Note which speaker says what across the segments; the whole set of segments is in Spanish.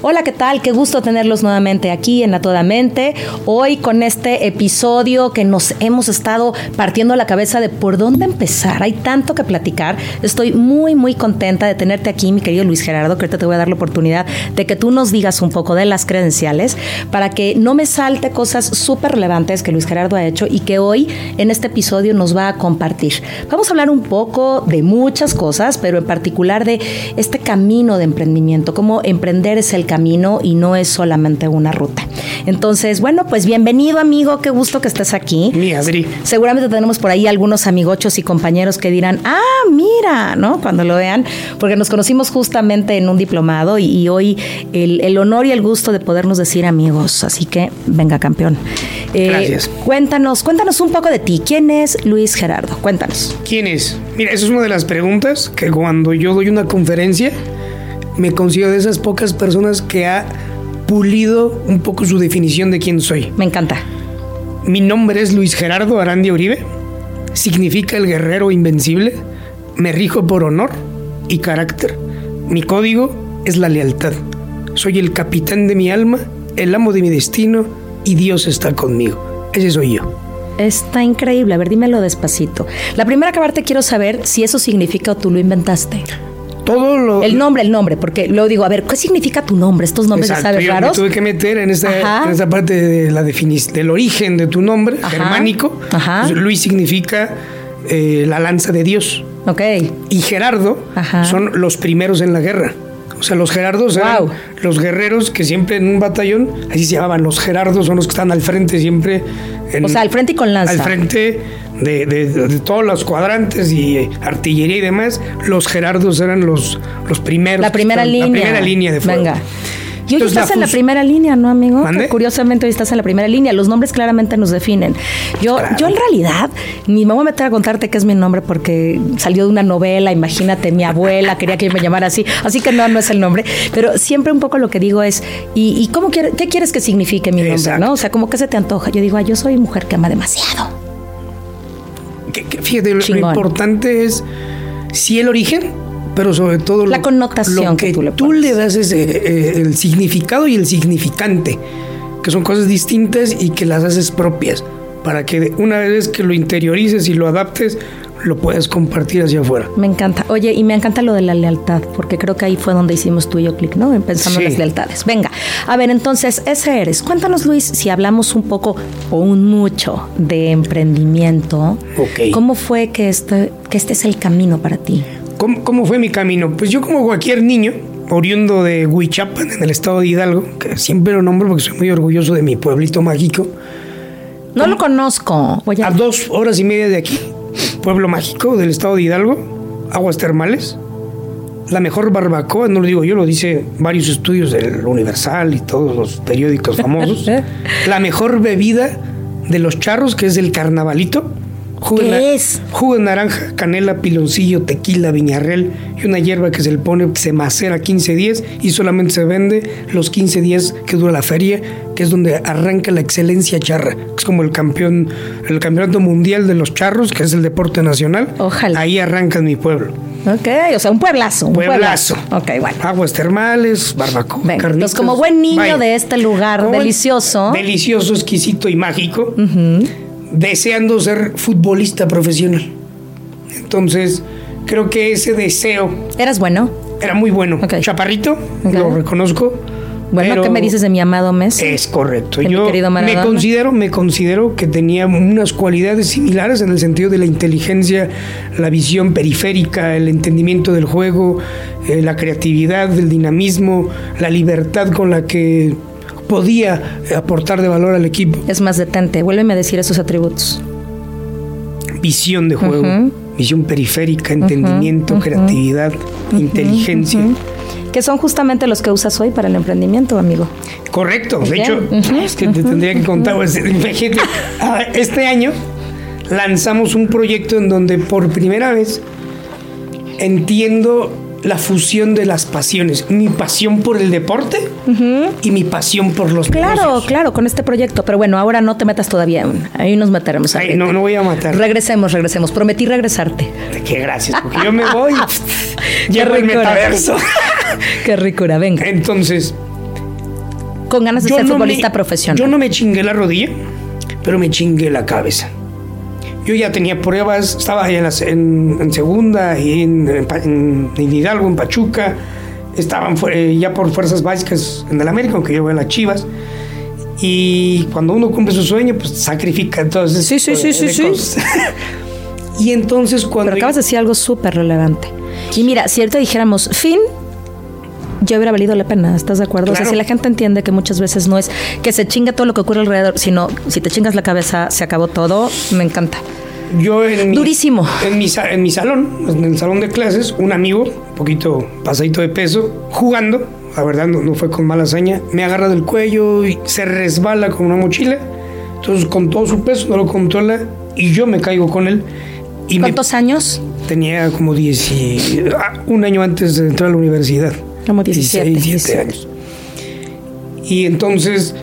Speaker 1: Hola, ¿qué tal? Qué gusto tenerlos nuevamente aquí en A Toda Mente. Hoy con este episodio que nos hemos estado partiendo la cabeza de por dónde empezar. Hay tanto que platicar. Estoy muy, muy contenta de tenerte aquí, mi querido Luis Gerardo, que ahorita te voy a dar la oportunidad de que tú nos digas un poco de las credenciales para que no me salte cosas súper relevantes que Luis Gerardo ha hecho y que hoy en este episodio nos va a compartir. Vamos a hablar un poco de muchas cosas, pero en particular de este camino de emprendimiento, cómo emprender es el camino y no es solamente una ruta. Entonces, bueno, pues bienvenido amigo, qué gusto que estés aquí.
Speaker 2: Mi Adri.
Speaker 1: Seguramente tenemos por ahí algunos amigochos y compañeros que dirán, ah, mira, ¿no? Cuando lo vean, porque nos conocimos justamente en un diplomado y, hoy el, honor y el gusto de podernos decir amigos. Así que, venga, campeón.
Speaker 2: Eh, Gracias.
Speaker 1: Cuéntanos, cuéntanos un poco de ti. ¿Quién es Luis Gerardo? Cuéntanos.
Speaker 2: ¿Quién es? Mira, esa es una de las preguntas que cuando yo doy una conferencia, me considero de esas pocas personas que ha pulido un poco su definición de quién soy.
Speaker 1: Me encanta.
Speaker 2: Mi nombre es Luis Gerardo Arandi Uribe. Significa el guerrero invencible. Me rijo por honor y carácter. Mi código es la lealtad. Soy el capitán de mi alma, el amo de mi destino y Dios está conmigo. Ese soy yo.
Speaker 1: Está increíble. A ver, dímelo despacito. La primera que quiero saber si eso significa o tú lo inventaste
Speaker 2: todo lo...
Speaker 1: El nombre, el nombre, porque luego digo, a ver, ¿qué significa tu nombre? Estos nombres, Exacto, ¿sabes raros?
Speaker 2: Me tuve que meter en esta, en esta parte de la definición, del origen de tu nombre, germánico. Ajá. Luis significa eh, la lanza de Dios.
Speaker 1: Ok.
Speaker 2: Y Gerardo son los primeros en la guerra. O sea, los Gerardos eran los guerreros que siempre en un batallón, así se llamaban, los Gerardos son los que están al frente siempre.
Speaker 1: o sea, al frente y con lanza.
Speaker 2: Al frente de, todos los cuadrantes y artillería y demás, los Gerardos eran los, los primeros.
Speaker 1: La primera línea. La
Speaker 2: primera línea de fuego.
Speaker 1: Venga. Y hoy estás en la primera línea, ¿no, amigo? Curiosamente hoy estás en la primera línea. Los nombres claramente nos definen. Yo, yo en realidad, ni me voy a meter a contarte qué es mi nombre porque salió de una novela, imagínate, mi abuela quería que yo me llamara así. Así que no, no es el nombre. Pero siempre un poco lo que digo es, ¿y, cómo qué quieres que signifique mi nombre? ¿no? O sea, como que se te antoja. Yo digo, yo soy mujer que ama demasiado.
Speaker 2: fíjate, lo, importante es si el origen pero sobre todo
Speaker 1: la connotación
Speaker 2: que, tú le, das ese, eh, el significado y el significante, que son cosas distintas y que las haces propias, para que una vez que lo interiorices y lo adaptes, lo puedas compartir hacia afuera.
Speaker 1: Me encanta. Oye, y me encanta lo de la lealtad, porque creo que ahí fue donde hicimos tú y yo clic, ¿no? Pensando en las lealtades. Venga, a ver, entonces, ese eres. Cuéntanos, Luis, si hablamos un poco o un mucho de emprendimiento.
Speaker 2: Ok.
Speaker 1: ¿Cómo fue que este, que este es el camino para ti?
Speaker 2: ¿Cómo, fue mi camino? Pues yo como cualquier niño, oriundo de Huichapan, en el estado de Hidalgo, que siempre lo nombro porque soy muy orgulloso de mi pueblito mágico.
Speaker 1: No lo conozco.
Speaker 2: A dos horas y media de aquí, pueblo mágico del estado de Hidalgo, aguas termales, la mejor barbacoa, no lo digo yo, lo dice varios estudios del Universal y todos los periódicos famosos, la mejor bebida de los charros, que es el carnavalito,
Speaker 1: Jugo ¿Qué es?
Speaker 2: Jugo de naranja, canela, piloncillo, tequila, viñarrel y una hierba que se le pone, se macera 15 días y solamente se vende los 15 días que dura la feria, que es donde arranca la excelencia charra, es como el campeón, el campeonato mundial de los charros, que es el deporte nacional.
Speaker 1: Ojalá.
Speaker 2: Ahí arranca en mi pueblo.
Speaker 1: Ok, o sea, un pueblazo. Un
Speaker 2: pueblazo.
Speaker 1: Ok, bueno.
Speaker 2: Aguas termales, barbacoa, carnitas.
Speaker 1: Pues como buen niño de este lugar delicioso.
Speaker 2: Delicioso, exquisito y mágico deseando ser futbolista profesional. Entonces, creo que ese deseo...
Speaker 1: ¿Eras bueno?
Speaker 2: Era muy bueno. Chaparrito, lo reconozco.
Speaker 1: Bueno, ¿qué me dices de mi amado Messi?
Speaker 2: Es correcto. Yo me considero, me considero que tenía unas cualidades similares en el sentido de la inteligencia, la visión periférica, el entendimiento del juego, eh, la creatividad, el dinamismo, la libertad con la que podía aportar de valor al equipo.
Speaker 1: Es más, detente, vuélveme a decir esos atributos.
Speaker 2: Visión de juego, visión periférica, entendimiento, creatividad, inteligencia.
Speaker 1: Que son justamente los que usas hoy para el emprendimiento, amigo.
Speaker 2: Correcto, de hecho, es que te tendría que contar, pues, este año lanzamos un proyecto en donde por primera vez entiendo la fusión de las pasiones. Mi pasión por el deporte y mi pasión por los
Speaker 1: Claro, claro, con este proyecto. Pero bueno, ahora no te metas todavía Ahí nos meteremos.
Speaker 2: Ay, no, no voy a matar.
Speaker 1: Regresemos, regresemos. Prometí regresarte.
Speaker 2: Qué gracias, porque yo me voy. Llevo el metaverso.
Speaker 1: Qué ricura, venga.
Speaker 2: Entonces.
Speaker 1: Con ganas de ser futbolista profesional.
Speaker 2: Yo no me chingué la rodilla, pero me chingué la cabeza. Yo ya tenía pruebas, estaba en, en, segunda y en, en, Hidalgo, en Pachuca, estaban ya por fuerzas básicas en el América, aunque yo voy a las Chivas. Y cuando uno cumple su sueño, pues sacrifica entonces.
Speaker 1: Sí, sí, sí, sí, sí.
Speaker 2: y entonces cuando.
Speaker 1: Pero acabas de decir algo súper relevante. Y mira, si ahorita dijéramos fin, ya hubiera valido la pena, ¿estás de acuerdo? O sea, si la gente entiende que muchas veces no es que se chingue todo lo que ocurre alrededor, sino si te chingas la cabeza, se acabó todo, me encanta
Speaker 2: yo en mi,
Speaker 1: Durísimo.
Speaker 2: En mi, en mi salón, en el salón de clases, un amigo, un poquito pasadito de peso, jugando, la verdad no, fue con mala hazaña, me agarra del cuello y se resbala con una mochila. Entonces con todo su peso no lo controla y yo me caigo con él. Y
Speaker 1: ¿Cuántos años?
Speaker 2: Tenía como 10 ah, un año antes de entrar a la universidad.
Speaker 1: Como 17.
Speaker 2: 17 años. Y entonces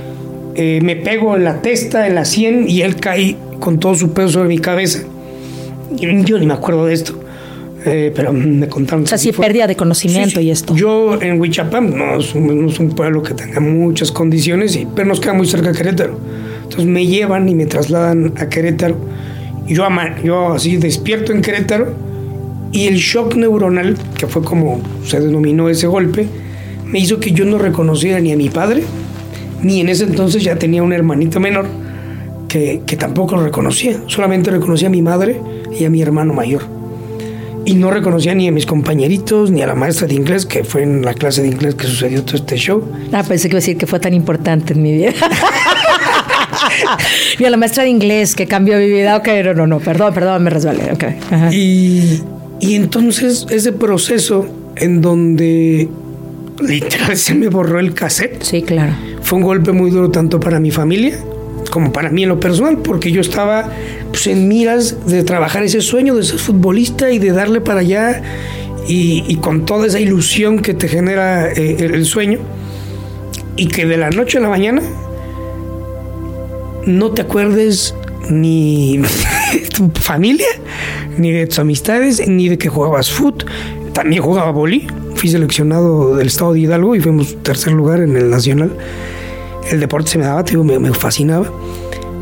Speaker 2: eh, me pego en la testa, en la sien y él cae con todo su peso sobre mi cabeza. Yo ni me acuerdo de esto. Eh, pero me contaron.
Speaker 1: O sea, sí, pérdida de conocimiento y esto.
Speaker 2: Yo en Huichapán no es, un, pueblo que tenga muchas condiciones, y, pero nos queda muy cerca de Querétaro. Entonces me llevan y me trasladan a Querétaro. Yo, yo así despierto en Querétaro y el shock neuronal, que fue como se denominó ese golpe, me hizo que yo no reconociera ni a mi padre, ni en ese entonces ya tenía un hermanito menor que, tampoco lo reconocía. Solamente reconocía a mi madre y a mi hermano mayor. Y no reconocía ni a mis compañeritos, ni a la maestra de inglés, que fue en la clase de inglés que sucedió todo este show.
Speaker 1: Ah, pensé que iba a decir que fue tan importante en mi vida. ni a la maestra de inglés que cambió mi vida. Ok, no, no, no, perdón, perdón, me resbalé. Okay.
Speaker 2: Y, y entonces ese proceso en donde literal se me borró el cassette.
Speaker 1: Sí, claro.
Speaker 2: Fue un golpe muy duro tanto para mi familia como para mí en lo personal, porque yo estaba pues, en miras de trabajar ese sueño de ser futbolista y de darle para allá y, con toda esa ilusión que te genera eh, el sueño y que de la noche a la mañana no te acuerdes ni de tu familia, ni de tus amistades, ni de que jugabas fútbol. También jugaba boli. Fui seleccionado del estado de Hidalgo y fuimos tercer lugar en el nacional el deporte se me daba, me, fascinaba.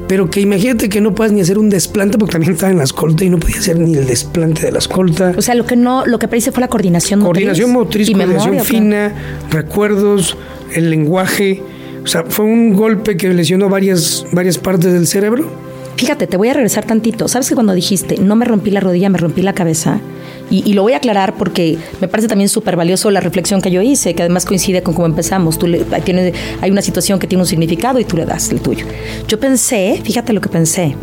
Speaker 2: Pero que imagínate que no puedas ni hacer un desplante, porque también estaba en la escolta y no podía hacer ni el desplante de la escolta.
Speaker 1: O sea, lo que no, lo que parece fue la coordinación
Speaker 2: motriz. Coordinación motriz, coordinación fina, recuerdos, el lenguaje. O sea, fue un golpe que lesionó varias, varias partes del cerebro.
Speaker 1: Fíjate, te voy a regresar tantito. ¿Sabes que cuando dijiste no me rompí la rodilla, me rompí la cabeza? Y, lo voy a aclarar porque me parece también súper valioso la reflexión que yo hice, que además coincide con cómo empezamos. Tú le, hay una situación que tiene un significado y tú le das el tuyo. Yo pensé, fíjate lo que pensé,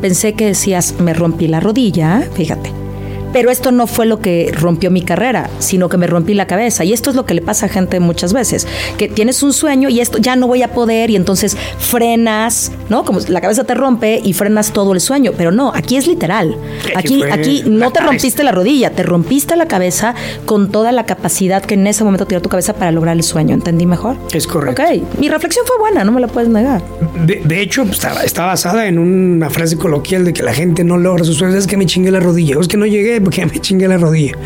Speaker 1: pensé que decías, me rompí la rodilla, fíjate pero esto no fue lo que rompió mi carrera, sino que me rompí la cabeza. Y esto es lo que le pasa a gente muchas veces, que tienes un sueño y esto ya no voy a poder y entonces frenas, ¿no? Como la cabeza te rompe y frenas todo el sueño, pero no, aquí es literal. Aquí aquí no te rompiste la rodilla, te rompiste la cabeza con toda la capacidad que en ese momento tiró tu cabeza para lograr el sueño. ¿Entendí mejor?
Speaker 2: Es correcto.
Speaker 1: Ok, mi reflexión fue buena, no me la puedes negar.
Speaker 2: De, hecho, pues, está, basada en una frase coloquial de que la gente no logra sus sueños, es que me chingué la rodilla, es que no llegué porque me chingué la rodilla.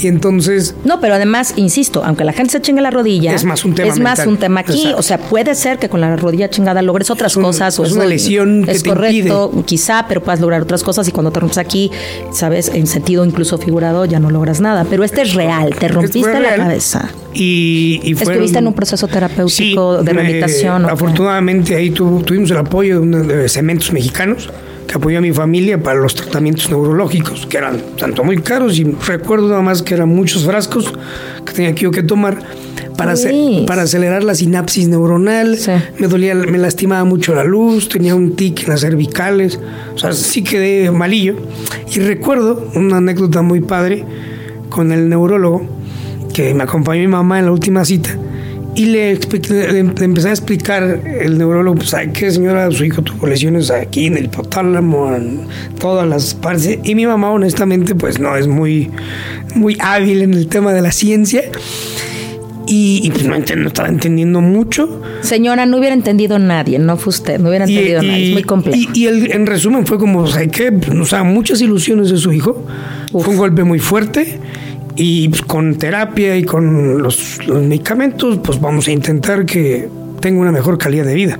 Speaker 2: Y entonces.
Speaker 1: No, pero además, insisto, aunque la gente se chingue la rodilla.
Speaker 2: Es más un tema.
Speaker 1: Es más un tema aquí. O sea, puede ser que con la rodilla chingada logres otras cosas.
Speaker 2: o es una lesión que
Speaker 1: es correcto, quizá, pero puedas lograr otras cosas. Y cuando te rompes aquí, sabes, en sentido incluso figurado, ya no logras nada. Pero este es real, te rompiste la cabeza.
Speaker 2: Y, y
Speaker 1: Estuviste en un proceso terapéutico de rehabilitación.
Speaker 2: afortunadamente ahí tuvimos el apoyo de, de cementos mexicanos que apoyó a mi familia para los tratamientos neurológicos, que eran tanto muy caros y recuerdo nada más que eran muchos frascos que tenía que yo que tomar para, para acelerar la sinapsis neuronal. Me dolía, me lastimaba mucho la luz, tenía un tic en las cervicales, o sea, sí quedé malillo. Y recuerdo una anécdota muy padre con el neurólogo que me acompañó mi mamá en la última cita Y le, empecé a explicar el neurólogo, pues, ¿sabe qué, señora? Su hijo tuvo lesiones aquí en el hipotálamo, en todas las partes. Y mi mamá, honestamente, pues no es muy, muy hábil en el tema de la ciencia. Y, pues no, estaba entendiendo mucho.
Speaker 1: Señora, no hubiera entendido nadie, no fue usted, no hubiera entendido nadie, es muy complejo.
Speaker 2: Y, en resumen fue como, ¿sabe qué? Pues, o sea, muchas ilusiones de su hijo. Fue un golpe muy fuerte y pues, con terapia y con los, medicamentos, pues vamos a intentar que tenga una mejor calidad de vida.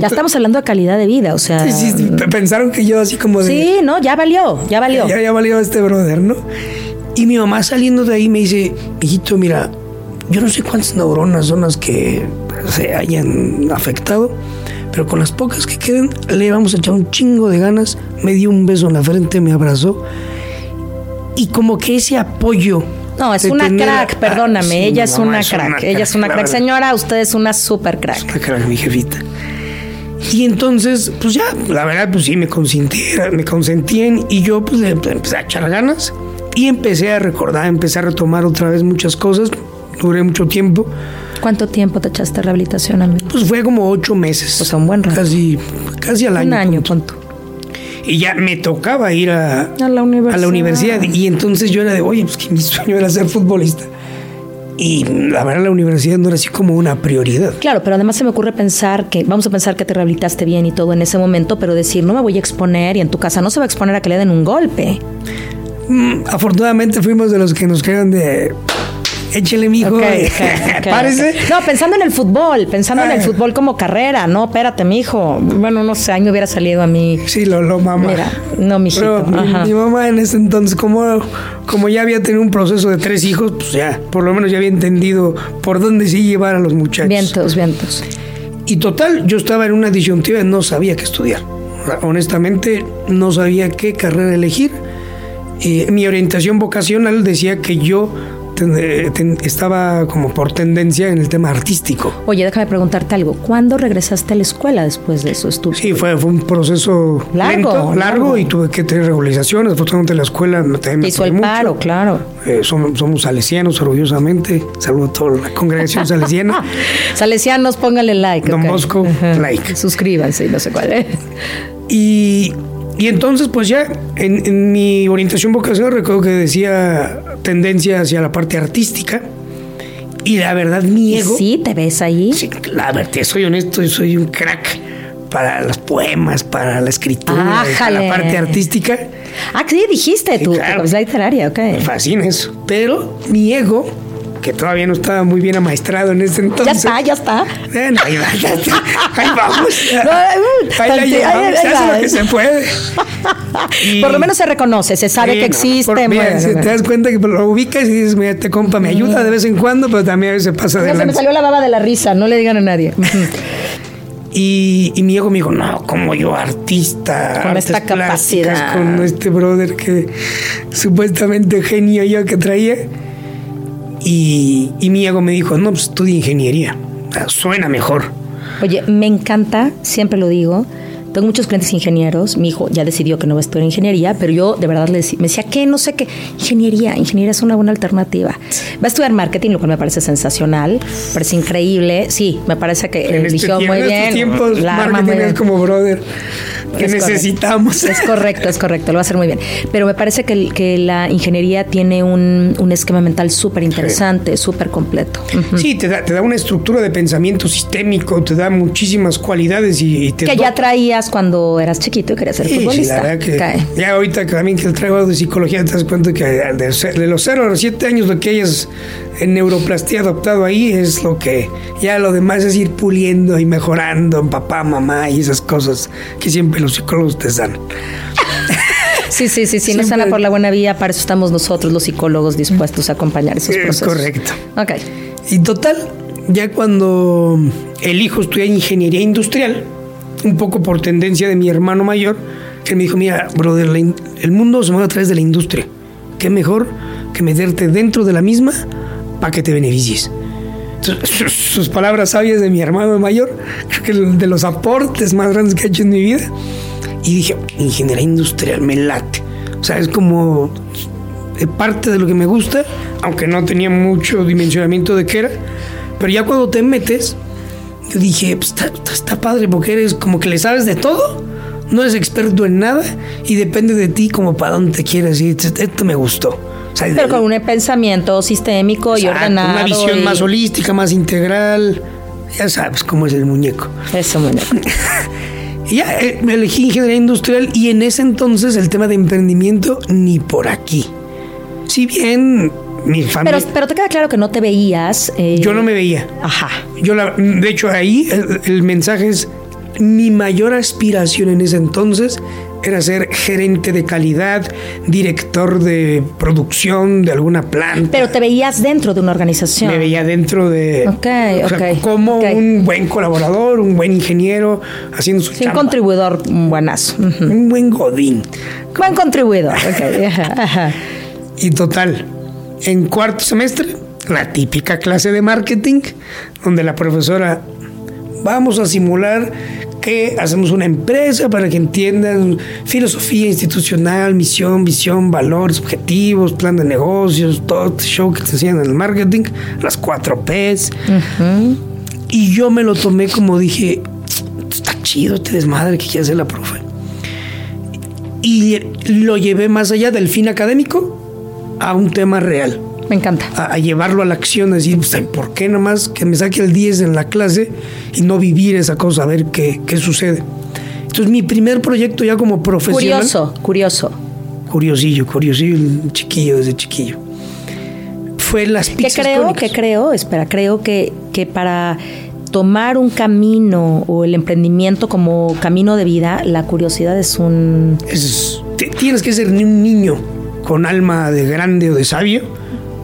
Speaker 1: ya estamos hablando de calidad de vida, o sea.
Speaker 2: Sí, sí, pensaron que yo así como de.
Speaker 1: Sí, no, ya valió, ya valió.
Speaker 2: Ya, ya valió este brother, ¿no? Y mi mamá saliendo de ahí me dice, hijito, mira, yo no sé cuántas neuronas son las que se hayan afectado, pero con las pocas que queden, le vamos a echar un chingo de ganas. Me dio un beso en la frente, me abrazó y como que ese apoyo.
Speaker 1: No, es una crack, perdóname, ella es, una, crack, ella es una crack. Señora, usted es una super crack.
Speaker 2: una crack, mi jefita. Y entonces, pues ya, la verdad, pues sí, me consentían, me consentían y yo pues empecé a echar ganas y empecé a recordar, empecé a retomar otra vez muchas cosas. Duré mucho tiempo.
Speaker 1: ¿Cuánto tiempo te echaste rehabilitación, amigo?
Speaker 2: Pues fue como ocho meses.
Speaker 1: O sea, un buen rato.
Speaker 2: Casi, casi al año.
Speaker 1: Un año, punto
Speaker 2: y ya me tocaba ir a, la universidad. Y entonces yo era de, oye, pues que mi sueño era ser futbolista. Y la verdad la universidad no era así como una prioridad.
Speaker 1: Claro, pero además se me ocurre pensar que, vamos a pensar que te rehabilitaste bien y todo en ese momento, pero decir, no me voy a exponer y en tu casa no se va a exponer a que le den un golpe.
Speaker 2: Mm, afortunadamente fuimos de los que nos quedan de échele, mijo. Okay,
Speaker 1: ¿Parece? No, pensando en el fútbol, pensando en el fútbol como carrera. No, espérate, mijo. Bueno, no sé, año hubiera salido a mí.
Speaker 2: Sí, lo, lo mamá.
Speaker 1: Mira, no, mi
Speaker 2: Mi, mamá en ese entonces, como, como ya había tenido un proceso de tres hijos, pues ya, por lo menos ya había entendido por dónde sí llevar a los muchachos.
Speaker 1: Vientos, vientos.
Speaker 2: Y total, yo estaba en una disyuntiva y no sabía qué estudiar. Honestamente, no sabía qué carrera elegir. mi orientación vocacional decía que yo estaba como por tendencia en el tema artístico.
Speaker 1: Oye, déjame preguntarte algo. ¿Cuándo regresaste a la escuela después de eso estudios?
Speaker 2: Sí, fue, fue un proceso largo, largo, y tuve que tener regularizaciones. Afortunadamente la escuela me,
Speaker 1: me hizo el paro, claro.
Speaker 2: Eh, somos, somos, salesianos, orgullosamente. Saludo a toda la congregación salesiana.
Speaker 1: Salesianos, póngale like.
Speaker 2: Don Bosco, like.
Speaker 1: Suscríbanse, no sé cuál es.
Speaker 2: Y y entonces, pues ya en, mi orientación vocacional recuerdo que decía tendencia hacia la parte artística. Y la verdad, mi ego.
Speaker 1: Sí, te ves ahí.
Speaker 2: Sí, la verdad, soy honesto, soy un crack para los poemas, para la escritura, para la parte artística.
Speaker 1: Ah, sí, dijiste tú, claro. la literaria, ok.
Speaker 2: Me fascina eso. Pero mi ego que todavía no estaba muy bien amaestrado en ese entonces.
Speaker 1: Ya está, ya está.
Speaker 2: Bueno, ahí, va, ahí vamos. ahí la llevamos, se hace lo que se puede.
Speaker 1: por lo menos se reconoce, se sabe que existe.
Speaker 2: te das cuenta que lo ubicas y dices, mira, te compa, me ayuda de vez en cuando, pero también a veces pasa de
Speaker 1: Se me salió la baba de la risa, no le digan a nadie.
Speaker 2: Y, y, mi ego me dijo, no, como yo, artista.
Speaker 1: Con esta capacidad.
Speaker 2: Con este brother que supuestamente genio yo que traía. Y, mi ego me dijo, no, pues estudia ingeniería, suena mejor.
Speaker 1: Oye, me encanta, siempre lo digo, tengo muchos clientes ingenieros. Mi hijo ya decidió que no va a estudiar ingeniería, pero yo de verdad le decía, me decía, ¿qué? No sé qué. Ingeniería. Ingeniería es una buena alternativa. Va a estudiar marketing, lo cual me parece sensacional. Me parece increíble. Sí, me parece que
Speaker 2: en eligió este muy bien. Tiempos, marketing es como brother que necesitamos.
Speaker 1: Es correcto, es correcto, lo va a hacer muy bien. Pero me parece que, que la ingeniería tiene un, un esquema mental súper interesante, súper completo.
Speaker 2: Sí, te da, te da una estructura de pensamiento sistémico, te da muchísimas cualidades y, te
Speaker 1: Que ya cuando eras chiquito y querías ser futbolista.
Speaker 2: ya ahorita también que traigo de psicología te das cuenta que de, los 0 a los 7 años lo que hayas en neuroplastía adoptado ahí es lo que ya lo demás es ir puliendo y mejorando en papá, mamá y esas cosas que siempre los psicólogos te dan.
Speaker 1: Sí, sí, sí, sí, no sana por la buena vía, para eso estamos nosotros los psicólogos dispuestos a acompañar esos procesos.
Speaker 2: Es correcto.
Speaker 1: Ok.
Speaker 2: Y total, ya cuando el hijo estudia ingeniería industrial, un poco por tendencia de mi hermano mayor, que me dijo, mira, brother, el mundo se mueve a través de la industria. ¿Qué mejor que meterte dentro de la misma para que te beneficies? sus palabras sabias de mi hermano mayor, creo que de los aportes más grandes que he hecho en mi vida. Y dije, ingeniería industrial, me late. O sea, es como parte de lo que me gusta, aunque no tenía mucho dimensionamiento de qué era Pero ya cuando te metes, dije, pues está, padre porque eres como que le sabes de todo, no eres experto en nada y depende de ti como para dónde te quieres ir. Esto me gustó.
Speaker 1: Pero con un pensamiento sistémico y ordenado.
Speaker 2: Una visión más holística, más integral. Ya sabes cómo es el muñeco.
Speaker 1: Eso, muñeco.
Speaker 2: ya eh, me elegí ingeniería industrial y en ese entonces el tema de emprendimiento ni por aquí. Si bien mi familia...
Speaker 1: Pero, pero te queda claro que no te veías.
Speaker 2: Eh, yo no me veía.
Speaker 1: Ajá.
Speaker 2: Yo la, de hecho ahí el mensaje es mi mayor aspiración en ese entonces era ser gerente de calidad, director de producción de alguna planta.
Speaker 1: Pero te veías dentro de una organización.
Speaker 2: Me veía dentro de.
Speaker 1: Ok,
Speaker 2: como un buen colaborador, un buen ingeniero, haciendo su
Speaker 1: sí, Un contribuidor buenazo.
Speaker 2: Un buen godín.
Speaker 1: Buen contribuidor,
Speaker 2: y total, en cuarto semestre, la típica clase de marketing, donde la profesora, vamos a simular que hacemos una empresa para que entiendan filosofía institucional, misión, visión, valores, objetivos, plan de negocios, todo este show que te enseñan en el marketing, las cuatro P's. Y yo me lo tomé como dije, está chido este desmadre que quiere hacer la profe. Y lo llevé más allá del fin académico a un tema real.
Speaker 1: Me encanta.
Speaker 2: A, llevarlo a la acción, decir, pues, ¿por qué nomás que me saque el 10 en la clase y no vivir esa cosa, a ver qué, qué sucede? Entonces, mi primer proyecto ya como profesional.
Speaker 1: Curioso, curioso.
Speaker 2: Curiosillo, curiosillo, chiquillo desde chiquillo. Fue las pizzas.
Speaker 1: ¿Qué creo? ¿Qué creo? Espera, creo que, que para tomar un camino o el emprendimiento como camino de vida, la curiosidad es un...
Speaker 2: tienes que ser un niño con alma de grande o de sabio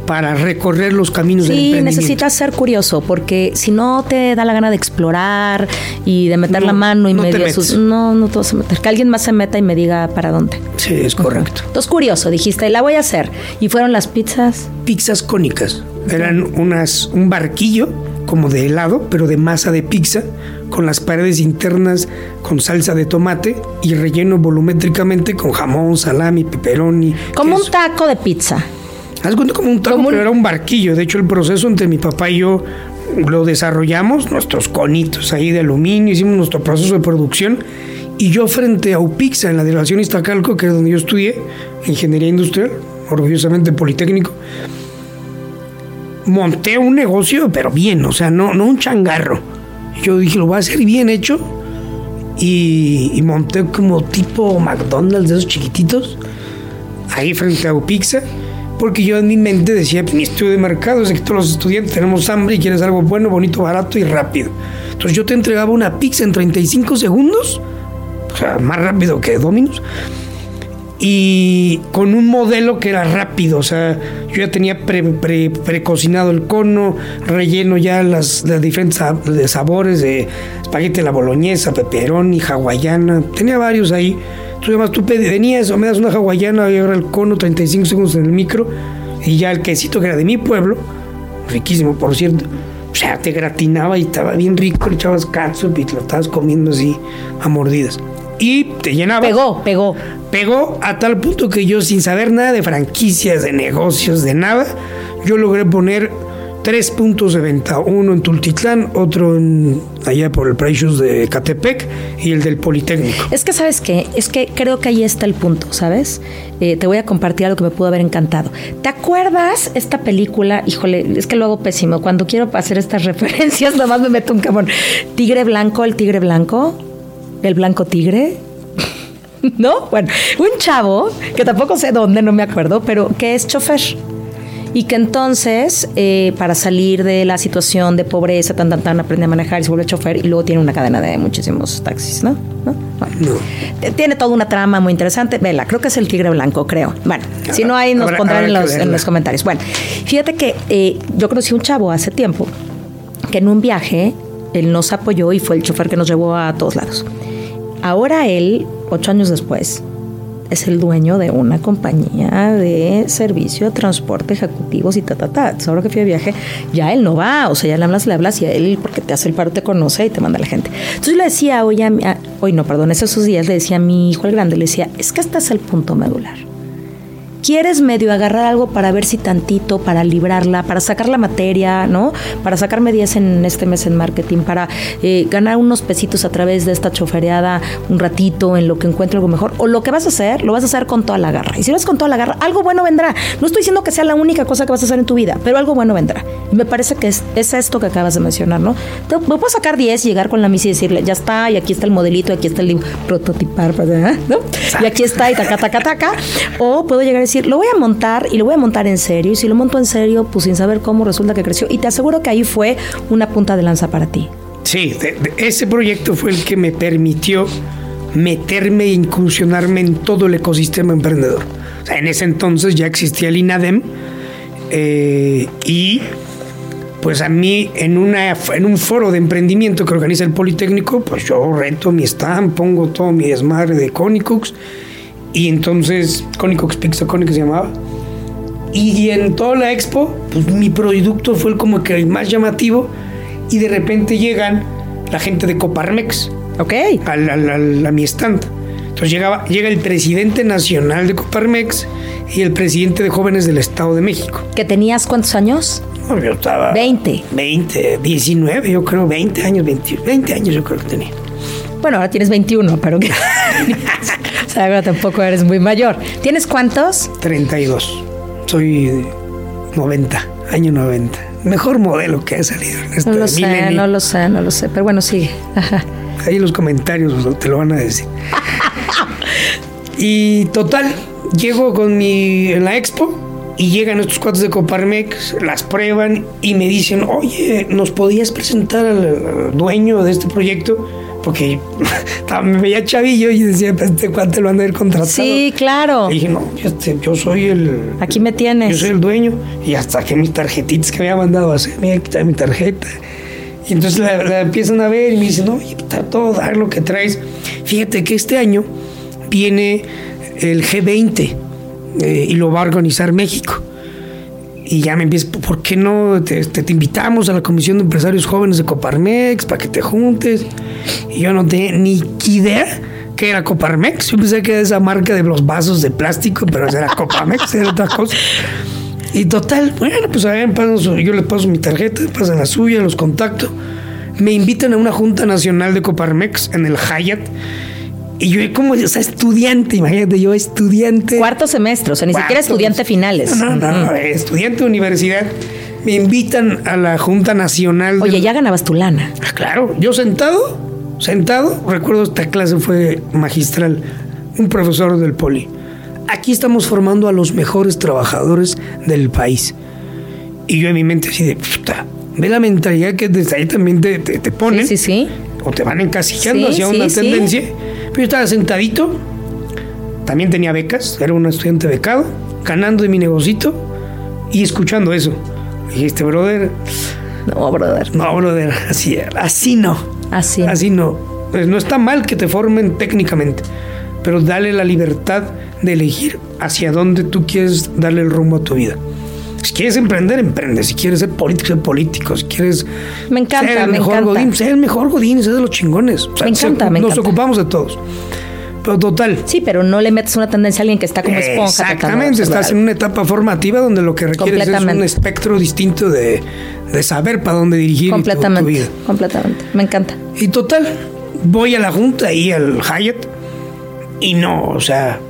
Speaker 2: para recorrer los caminos del emprendimiento.
Speaker 1: Sí, necesitas ser curioso, porque si no te da la gana de explorar y de meter la mano y no medio sus, no, no te vas a meter. Que alguien más se meta y me diga para dónde.
Speaker 2: Sí, es correcto.
Speaker 1: Entonces curioso, dijiste, la voy a hacer. ¿Y fueron las pizzas?
Speaker 2: Pizzas cónicas. Eran unas, un barquillo como de helado, pero de masa de pizza, con las paredes internas con salsa de tomate y relleno volumétricamente con jamón, salami, pepperoni.
Speaker 1: Como un taco de pizza.
Speaker 2: Haz cuenta como un taco, pero era un barquillo. De hecho, el proceso entre mi papá y yo lo desarrollamos, nuestros conitos ahí de aluminio, hicimos nuestro proceso de producción. Y yo frente a UPIXA, en la delegación Iztacalco, que es donde yo estudié, Ingeniería Industrial, orgullosamente Politécnico, monté un negocio, pero bien, o sea, no, no un changarro. Yo dije, lo voy a hacer bien hecho. Y, y monté como tipo McDonald's de esos chiquititos, ahí frente a UPIXA porque yo en mi mente decía, mi estudio de mercado es que todos los estudiantes tenemos hambre y quieres algo bueno, bonito, barato y rápido. Entonces yo te entregaba una pizza en 35 segundos, o sea, más rápido que Domino's, y con un modelo que era rápido, o sea, yo ya tenía precocinado el cono, relleno ya las, diferentes sabores de espagueti la boloñesa, peperoni, hawaiana, tenía varios ahí. Tú además tú venías o me das una hawaiana y ahora el cono 35 segundos en el micro y ya el quesito que era de mi pueblo, riquísimo por cierto, o sea, te gratinaba y estaba bien rico, le echabas catsup y te lo estabas comiendo así a mordidas. Y te llenaba.
Speaker 1: Pegó, pegó.
Speaker 2: Pegó a tal punto que yo sin saber nada de franquicias, de negocios, de nada, yo logré poner tres puntos de venta, uno en Tultitlán, otro en, allá por el Precious de Catepec y el del Politécnico.
Speaker 1: Es que, ¿sabes qué? Es que creo que ahí está el punto, ¿sabes? Eh, te voy a compartir algo que me pudo haber encantado. ¿Te acuerdas esta película? Híjole, es que lo hago pésimo. Cuando quiero hacer estas referencias, nomás me meto un cabrón. Tigre blanco, el tigre blanco, el blanco tigre. ¿No? Bueno, un chavo, que tampoco sé dónde, no me acuerdo, pero que es chofer y que entonces eh, para salir de la situación de pobreza tan tan tan aprende a manejar y se vuelve chofer y luego tiene una cadena de muchísimos taxis, ¿no? ¿No? Tiene toda una trama muy interesante. Vela, creo que es el tigre blanco, creo. Bueno, si no hay nos pondrán en los, en los, comentarios. Bueno, fíjate que eh, yo conocí un chavo hace tiempo que en un viaje él nos apoyó y fue el chofer que nos llevó a todos lados. Ahora él, ocho años después, es el dueño de una compañía de servicio de transporte ejecutivos y ta, ta, ta. Ahora que fui de viaje, ya él no va, o sea, ya le hablas, le hablas y a él, porque te hace el paro, te conoce y te manda la gente. Entonces le decía hoy, hoy no, perdón, esos días le decía a mi hijo el grande, le decía, es que este es el punto medular. Quieres medio agarrar algo para ver si tantito, para librarla, para sacar la materia, ¿no? Para sacarme 10 en este mes en marketing, para eh, ganar unos pesitos a través de esta chofereada un ratito en lo que encuentro algo mejor. O lo que vas a hacer, lo vas a hacer con toda la garra. Y si lo haces con toda la garra, algo bueno vendrá. No estoy diciendo que sea la única cosa que vas a hacer en tu vida, pero algo bueno vendrá. Y me parece que es, esto que acabas de mencionar, ¿no? me puedo sacar 10 y llegar con la misa y decirle, ya está, y aquí está el modelito, y aquí está el libro, prototipar, ¿no? Y aquí está, y taca, taca, taca. O puedo llegar a decir, lo voy a montar y lo voy a montar en serio. Y si lo monto en serio, pues sin saber cómo resulta que creció. Y te aseguro que ahí fue una punta de lanza para ti.
Speaker 2: Sí, ese proyecto fue el que me permitió meterme e incursionarme en todo el ecosistema emprendedor. En ese entonces ya existía el INADEM eh, y pues a mí en, una, en un foro de emprendimiento que organiza el Politécnico, pues yo reto mi stand, pongo todo mi desmadre de Conicux y entonces, Conicox Pizza Conic se llamaba. Y, en toda la expo, pues mi producto fue como que el más llamativo. Y de repente llegan la gente de Coparmex.
Speaker 1: Ok.
Speaker 2: A, mi stand. Entonces llegaba, llega el presidente nacional de Coparmex y el presidente de jóvenes del Estado de México.
Speaker 1: ¿Que tenías cuántos años?
Speaker 2: No, yo estaba.
Speaker 1: 20.
Speaker 2: 20, 19, yo creo, 20 años, 20, 20 años yo creo que tenía.
Speaker 1: Bueno, ahora tienes 21, pero o sea, ahora tampoco eres muy mayor. ¿Tienes cuántos?
Speaker 2: 32. Soy 90, año 90. Mejor modelo que ha salido
Speaker 1: en No lo sé, no lo sé, no lo sé. Pero bueno, sigue.
Speaker 2: Ahí en los comentarios te lo van a decir. y total, llego con mi en la expo y llegan estos cuates de Coparmex, las prueban y me dicen, oye, ¿nos podías presentar al dueño de este proyecto? Porque me veía chavillo y decía, pues, este cuate lo van a ir contratado.
Speaker 1: Sí, claro.
Speaker 2: Y dije, no, yo, soy el...
Speaker 1: Aquí me tienes.
Speaker 2: Yo soy el dueño. Y hasta que mis tarjetitas que me había mandado a hacer, mira, está mi tarjeta. Y entonces la, empiezan a ver y me dicen, oye, está todo dar lo que traes. Fíjate que este año viene el G20 eh, y lo va a organizar México y ya me empieza, ¿por qué no te, te, invitamos a la Comisión de Empresarios Jóvenes de Coparmex para que te juntes? Y yo no tenía ni idea que era Coparmex. Yo pensé que era esa marca de los vasos de plástico, pero era Coparmex, era otra cosa. Y total, bueno, pues a ver, yo les paso mi tarjeta, pasan la suya, los contacto. Me invitan a una junta nacional de Coparmex en el Hyatt y yo como, o sea, estudiante, imagínate, yo estudiante.
Speaker 1: Cuarto semestre, o sea, ni siquiera estudiante finales.
Speaker 2: No, no, no, estudiante de universidad. Me invitan a la Junta Nacional.
Speaker 1: Oye, ya ganabas tu lana.
Speaker 2: Ah, claro, yo sentado, sentado, recuerdo esta clase fue magistral, un profesor del Poli. Aquí estamos formando a los mejores trabajadores del país. Y yo en mi mente así de, puta, ve la mentalidad que desde ahí también te, te, ponen.
Speaker 1: Sí, sí, sí.
Speaker 2: O te van encasillando hacia una tendencia yo estaba sentadito, también tenía becas, era un estudiante becado, ganando de mi negocito y escuchando eso. dijiste, brother.
Speaker 1: No, brother.
Speaker 2: No, brother, así, así no.
Speaker 1: Así.
Speaker 2: Así no. Pues no está mal que te formen técnicamente, pero dale la libertad de elegir hacia dónde tú quieres darle el rumbo a tu vida. Si quieres emprender, emprende. Si quieres ser político, ser político. Si quieres
Speaker 1: me encanta,
Speaker 2: ser el
Speaker 1: me
Speaker 2: mejor
Speaker 1: encanta.
Speaker 2: Godín, ser el mejor Godín, ser de los chingones.
Speaker 1: me encanta, me
Speaker 2: Nos ocupamos de todos. Total.
Speaker 1: Sí, pero no le metes una tendencia a alguien que está como esponja.
Speaker 2: Exactamente, estás en una etapa formativa donde lo que requieres es un espectro distinto de, de saber para dónde dirigir
Speaker 1: completamente,
Speaker 2: tu, vida.
Speaker 1: Completamente, me encanta.
Speaker 2: Y total, voy a la junta y al Hyatt y no, o sea,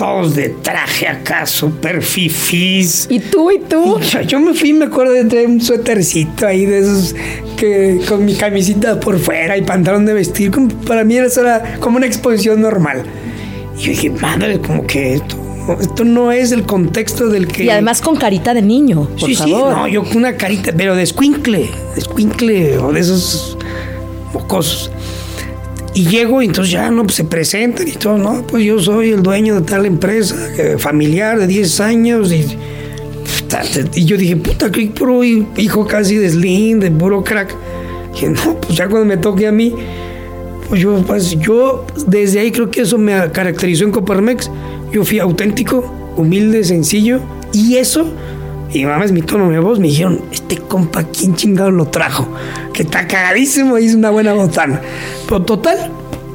Speaker 2: todos de traje acá, súper fifís.
Speaker 1: ¿Y tú y tú?
Speaker 2: yo, me fui, me acuerdo de traer un suétercito ahí de esos que con mi camisita por fuera y pantalón de vestir. para mí eso era como una exposición normal. Y yo dije, madre, como que esto, esto no es el contexto del que.
Speaker 1: Y además con carita de niño. Por
Speaker 2: sí,
Speaker 1: favor.
Speaker 2: sí, no, yo con una carita, pero de escuincle, de escuincle o de esos mocosos. Y llego y entonces ya, no, pues se presentan y todo, no, pues yo soy el dueño de tal empresa, familiar de 10 años y, y yo dije, puta, que puro hijo casi de Slim, de puro crack. Y no, pues ya cuando me toque a mí, pues yo, pues yo desde ahí creo que eso me caracterizó en Coparmex. Yo fui auténtico, humilde, sencillo y eso y es mi tono de voz, me dijeron, este compa, ¿quién chingado lo trajo? Que está cagadísimo y es una buena botana. Pero total,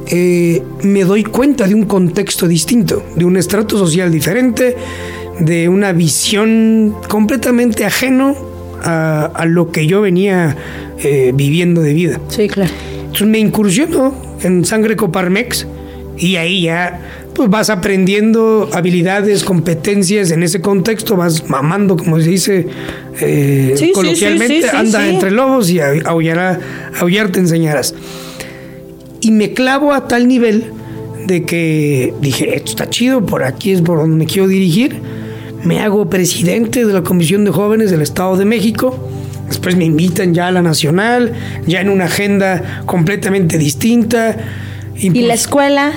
Speaker 2: eh, me doy cuenta de un contexto distinto, de un estrato social diferente, de una visión completamente ajeno a, lo que yo venía eh, viviendo de vida.
Speaker 1: Sí, claro.
Speaker 2: Entonces me incursionó en Sangre Coparmex y ahí ya pues vas aprendiendo habilidades, competencias en ese contexto, vas mamando, como se dice eh, coloquialmente, anda entre lobos y aullará, aullar te enseñarás. Y me clavo a tal nivel de que dije, esto está chido, por aquí es por donde me quiero dirigir. Me hago presidente de la Comisión de Jóvenes del Estado de México. Después me invitan ya a la nacional, ya en una agenda completamente distinta.
Speaker 1: ¿Y la pues escuela?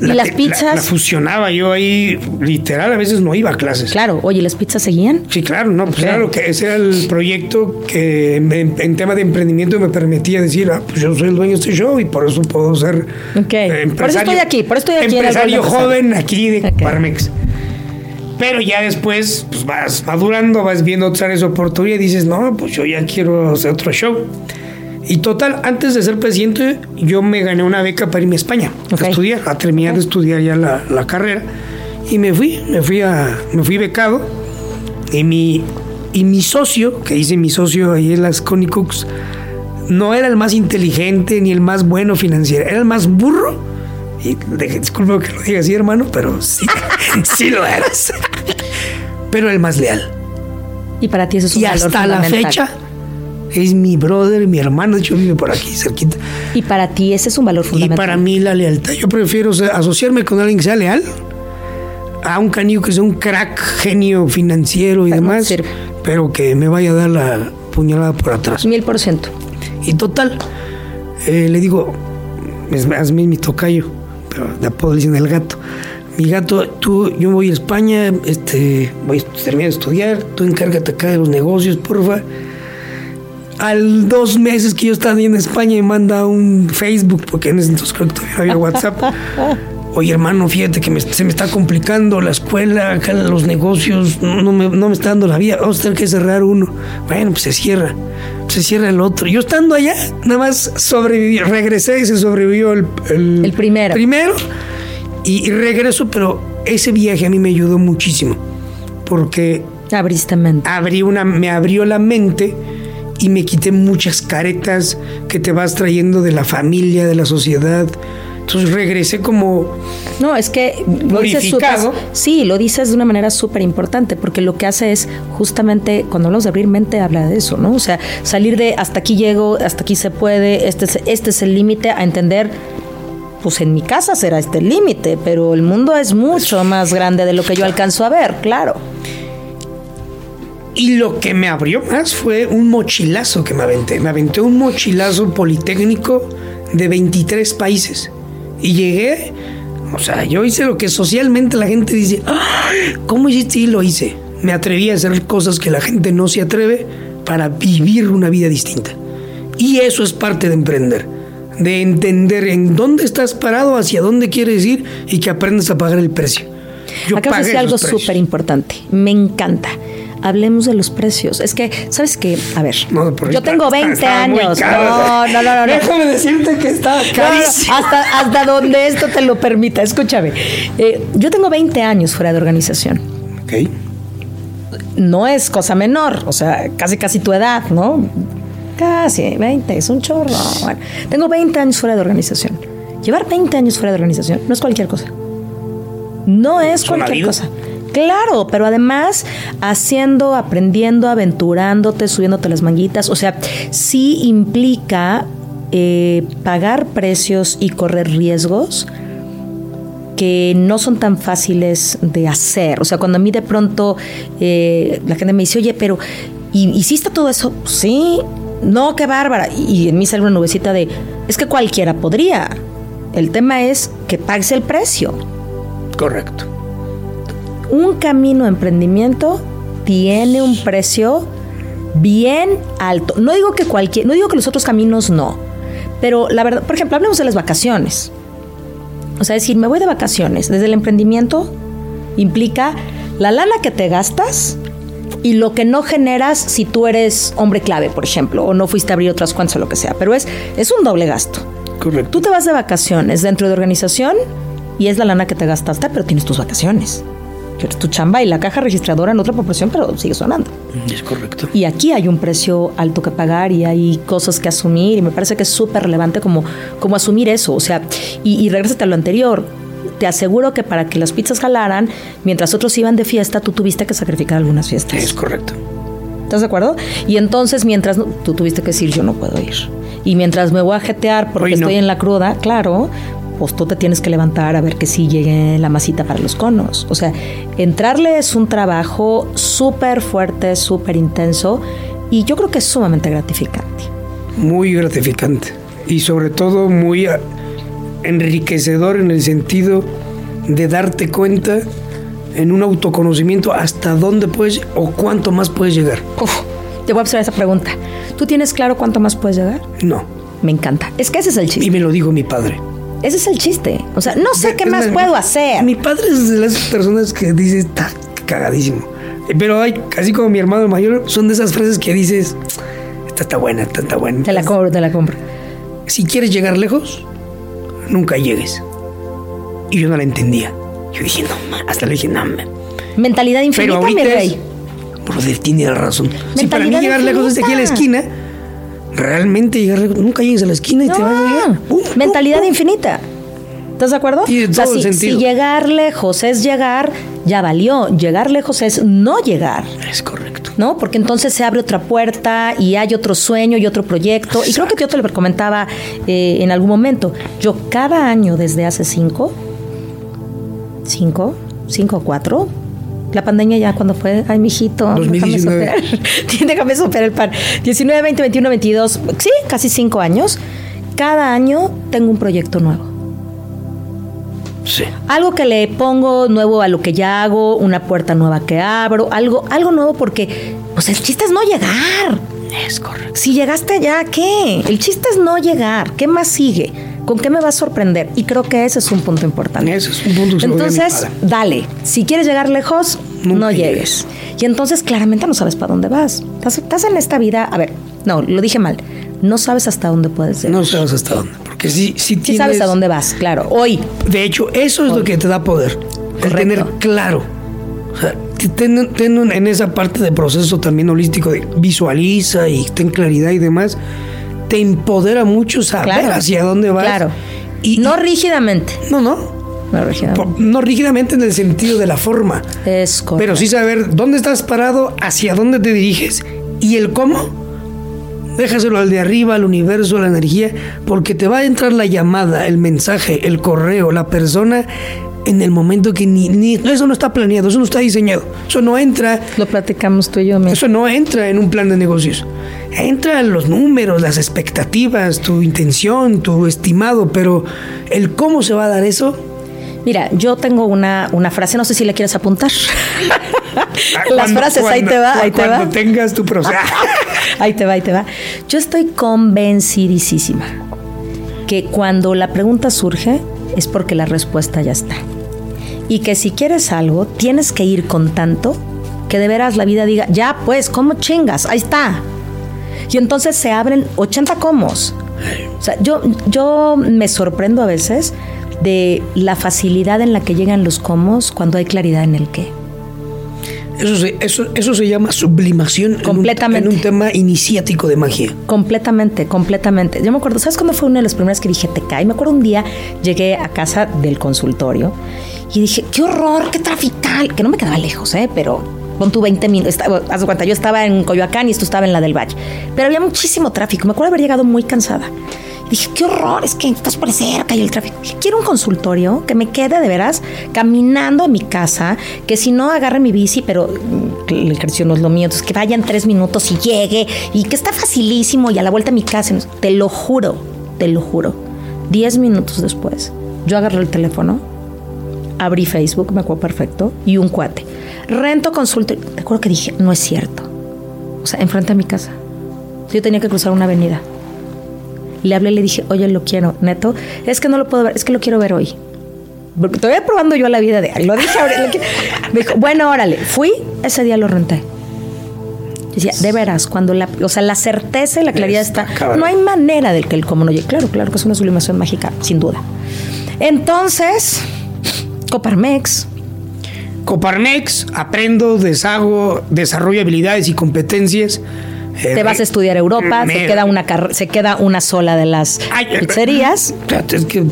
Speaker 1: ¿Y las pizzas?
Speaker 2: La, fusionaba yo ahí, literal, a veces no iba a clases.
Speaker 1: Claro, oye, ¿las pizzas seguían?
Speaker 2: Sí, claro, no, pues claro que ese era el proyecto que en, tema de emprendimiento me permitía decir, ah, pues yo soy el dueño de este show y por eso puedo ser
Speaker 1: empresario. Por eso estoy aquí, por eso estoy aquí.
Speaker 2: Empresario joven aquí de Parmex. Pero ya después pues vas madurando, vas viendo otras oportunidades y dices, no, pues yo ya quiero hacer otro show. Y total, antes de ser presidente, yo me gané una beca para irme a España a estudiar, a terminar de estudiar ya la, carrera. Y me fui, me fui a, me fui becado. Y mi, y mi socio, que hice mi socio ahí en las Connie Cooks, no era el más inteligente ni el más bueno financiero, era el más burro. Y disculpe que lo diga así, hermano, pero sí, sí lo eras. pero el más leal.
Speaker 1: Y para ti eso es un
Speaker 2: y hasta la fecha es mi brother, mi hermano, de hecho vive por aquí cerquita.
Speaker 1: Y para ti ese es un valor fundamental.
Speaker 2: Y para mí la lealtad. Yo prefiero asociarme con alguien que sea leal a un canillo que sea un crack, genio financiero y demás, pero que me vaya a dar la puñalada por atrás.
Speaker 1: Mil por ciento.
Speaker 2: Y total, eh, le digo, hazme mi tocayo, pero de apodo dicen el gato. Mi gato, tú, yo voy a España, este, voy a terminar de estudiar, tú encárgate acá de los negocios, porfa al dos meses que yo estaba en España me manda un Facebook, porque en ese entonces creo que todavía había WhatsApp. Oye, hermano, fíjate que se me está complicando la escuela, acá los negocios, no, me, no, me, está dando la vida, vamos a tener que cerrar uno. Bueno, pues se cierra, se cierra el otro. Yo estando allá, nada más sobreviví, regresé y se sobrevivió el,
Speaker 1: el, primero.
Speaker 2: primero y, y regreso, pero ese viaje a mí me ayudó muchísimo, porque...
Speaker 1: Abriste mente.
Speaker 2: Abrí una, me abrió la mente y me quité muchas caretas que te vas trayendo de la familia, de la sociedad. Entonces regresé como.
Speaker 1: No, es que lo dices sí, lo dices de una manera súper importante, porque lo que hace es justamente cuando hablamos de abrir mente, habla de eso, ¿no? O sea, salir de hasta aquí llego, hasta aquí se puede, este es, este es el límite, a entender. Pues en mi casa será este límite, pero el mundo es mucho más grande de lo que yo alcanzo a ver, claro.
Speaker 2: Y lo que me abrió más fue un mochilazo que me aventé. Me aventé un mochilazo politécnico de 23 países. Y llegué, o sea, yo hice lo que socialmente la gente dice, ¿cómo hiciste? Y lo hice. Me atreví a hacer cosas que la gente no se atreve para vivir una vida distinta. Y eso es parte de emprender. De entender en dónde estás parado, hacia dónde quieres ir y que aprendas a pagar el precio.
Speaker 1: Yo Acá de algo súper importante. Me encanta hablemos de los precios. Es que, ¿sabes qué? A ver, yo tengo 20 años. No, no, no, no,
Speaker 2: Déjame decirte que está carísimo.
Speaker 1: hasta, hasta donde esto te lo permita. Escúchame. Eh, yo tengo 20 años fuera de organización.
Speaker 2: Ok.
Speaker 1: No es cosa menor, o sea, casi casi tu edad, ¿no? Casi, 20, es un chorro. Bueno, tengo 20 años fuera de organización. Llevar 20 años fuera de organización no es cualquier cosa. No es cualquier cosa. Claro, pero además haciendo, aprendiendo, aventurándote, subiéndote las manguitas, o sea, sí implica eh, pagar precios y correr riesgos que no son tan fáciles de hacer. O sea, cuando a mí de pronto eh, la gente me dice, oye, pero ¿hiciste todo eso? Sí, no, qué bárbara. Y, en mí sale una nubecita de, es que cualquiera podría. El tema es que pagues el precio.
Speaker 2: Correcto
Speaker 1: un camino de emprendimiento tiene un precio bien alto. No digo que cualquier, no digo que los otros caminos no, pero la verdad, por ejemplo, hablemos de las vacaciones. O sea, decir, me voy de vacaciones desde el emprendimiento implica la lana que te gastas y lo que no generas si tú eres hombre clave, por ejemplo, o no fuiste a abrir otras cuentas o lo que sea, pero es, es un doble gasto.
Speaker 2: Correcto.
Speaker 1: Tú te vas de vacaciones dentro de organización y es la lana que te gastaste, pero tienes tus vacaciones. Tu chamba y la caja registradora en otra proporción, pero sigue sonando.
Speaker 2: Es correcto.
Speaker 1: Y aquí hay un precio alto que pagar y hay cosas que asumir y me parece que es súper relevante como, como asumir eso. O sea, y, y regrésate a lo anterior. Te aseguro que para que las pizzas jalaran, mientras otros iban de fiesta, tú tuviste que sacrificar algunas fiestas.
Speaker 2: Es correcto.
Speaker 1: ¿Estás de acuerdo? Y entonces, mientras tú tuviste que decir, yo no puedo ir. Y mientras me voy a jetear porque estoy en la cruda, claro, pues tú te tienes que levantar a ver que sí llegue la masita para los conos. O sea, entrarle es un trabajo súper fuerte, súper intenso y yo creo que es sumamente gratificante.
Speaker 2: Muy gratificante y sobre todo muy enriquecedor en el sentido de darte cuenta en un autoconocimiento hasta dónde puedes o cuánto más puedes llegar.
Speaker 1: te voy a hacer esa pregunta. ¿Tú tienes claro cuánto más puedes llegar?
Speaker 2: No.
Speaker 1: Me encanta. Es que ese es el chiste.
Speaker 2: Y me lo dijo mi padre.
Speaker 1: Ese es el chiste. O sea, no sé qué más puedo hacer.
Speaker 2: Mi padre es de las personas que dice, está cagadísimo. Pero hay, así como mi hermano mayor, son de esas frases que dices, esta está buena, esta está buena.
Speaker 1: Te la compro, te la compro.
Speaker 2: Si quieres llegar lejos, nunca llegues. Y yo no la entendía. Yo dije, no, hasta le dije, no,
Speaker 1: Mentalidad infinita, Pero mi rey.
Speaker 2: Brother, tiene razón. Si para mí llegar lejos desde aquí a la esquina, realmente llegar nunca llegues a la esquina y te vas a llegar.
Speaker 1: Mentalidad infinita. ¿Estás de acuerdo? si, llegar lejos es llegar, ya valió. Llegar lejos es no llegar.
Speaker 2: Es correcto.
Speaker 1: ¿No? Porque entonces se abre otra puerta y hay otro sueño y otro proyecto. Y creo que yo te lo comentaba eh, en algún momento. Yo cada año desde hace cinco, cinco, cinco o cuatro, la pandemia ya cuando fue, ay, mijito, 2019. déjame superar, déjame superar el pan. 19, 20, 21, 22, sí, casi cinco años. Cada año tengo un proyecto nuevo.
Speaker 2: Sí.
Speaker 1: Algo que le pongo nuevo a lo que ya hago, una puerta nueva que abro, algo, algo nuevo porque, pues el chiste es no llegar.
Speaker 2: Es correcto.
Speaker 1: Si llegaste allá, ¿qué? El chiste es no llegar. ¿Qué más sigue? ¿Con qué me va a sorprender? Y creo que ese es un punto importante.
Speaker 2: Ese es un punto que
Speaker 1: Entonces, dale. Si quieres llegar lejos, no llegues. Y entonces claramente no sabes para dónde vas. Estás, en esta vida, a ver, no, lo dije mal. No sabes hasta dónde puedes llegar.
Speaker 2: No sabes hasta dónde. Porque si, si
Speaker 1: sí sabes a dónde vas, claro. Hoy.
Speaker 2: De hecho, eso es lo que te da poder. El tener claro. O sea, ten, en esa parte de proceso también holístico de visualiza y ten claridad y demás te empodera mucho saber hacia dónde vas.
Speaker 1: Claro. Y, no rígidamente.
Speaker 2: No, no.
Speaker 1: No rígidamente.
Speaker 2: no rígidamente en el sentido de la forma.
Speaker 1: Es correcto.
Speaker 2: Pero sí saber dónde estás parado, hacia dónde te diriges y el cómo. Déjaselo al de arriba, al universo, a la energía, porque te va a entrar la llamada, el mensaje, el correo, la persona en el momento que ni, ni, eso no está planeado, eso no está diseñado, eso no entra.
Speaker 1: Lo platicamos tú y yo.
Speaker 2: Eso no entra en un plan de negocios. Entran los números, las expectativas, tu intención, tu estimado, pero el cómo se va a dar eso.
Speaker 1: Mira, yo tengo una, una frase, no sé si le quieres apuntar. Las frases, ahí te va, ahí te va.
Speaker 2: Cuando tengas tu proceso.
Speaker 1: ahí te va, ahí te va. Yo estoy convencidísima que cuando la pregunta surge es porque la respuesta ya está. Y que si quieres algo, tienes que ir con tanto que de veras la vida diga, ya pues, ¿cómo chingas? Ahí está. Y entonces se abren 80 comos. O sea, yo, yo me sorprendo a veces de la facilidad en la que llegan los comos cuando hay claridad en el qué.
Speaker 2: Eso se, eso, eso se llama sublimación
Speaker 1: completamente.
Speaker 2: En, un, tema iniciático de magia.
Speaker 1: Completamente, completamente. Yo me acuerdo, ¿sabes cuándo fue una de las primeras que dije te cae? Me acuerdo un día llegué a casa del consultorio y dije, qué horror, qué trafical, que no me quedaba lejos, ¿eh? Pero con tu 20 minutos. Haz cuenta, yo estaba en Coyoacán y esto estaba en la del Valle. Pero había muchísimo tráfico. Me acuerdo haber llegado muy cansada. Dije, qué horror, es que estás por cerca y el tráfico. quiero un consultorio que me quede de veras caminando a mi casa, que si no agarre mi bici, pero mm, el ejercicio no es lo mío, entonces que vaya en tres minutos y llegue y que está facilísimo y a la vuelta a mi casa. Te lo juro, te lo juro. Diez minutos después, yo agarré el teléfono, abrí Facebook, me acuerdo perfecto, y un cuate rento consulta. Te acuerdo que dije, no es cierto. O sea, enfrente a mi casa. Yo tenía que cruzar una avenida. Le hablé y le dije, oye, lo quiero, neto. Es que no lo puedo ver, es que lo quiero ver hoy. Porque todavía probando yo la vida de Lo dije ahora. Me dijo, bueno, órale. Fui, ese día lo renté. Decía, de veras, cuando la, o sea, la certeza y la claridad está, no hay manera del que el cómo no llegue. Claro, claro que es una sublimación mágica, sin duda. Entonces, Coparmex,
Speaker 2: Coparmex, aprendo, deshago, desarrollo habilidades y competencias.
Speaker 1: Te vas a estudiar Europa, se, queda una se queda una sola de las pizzerías.
Speaker 2: Es que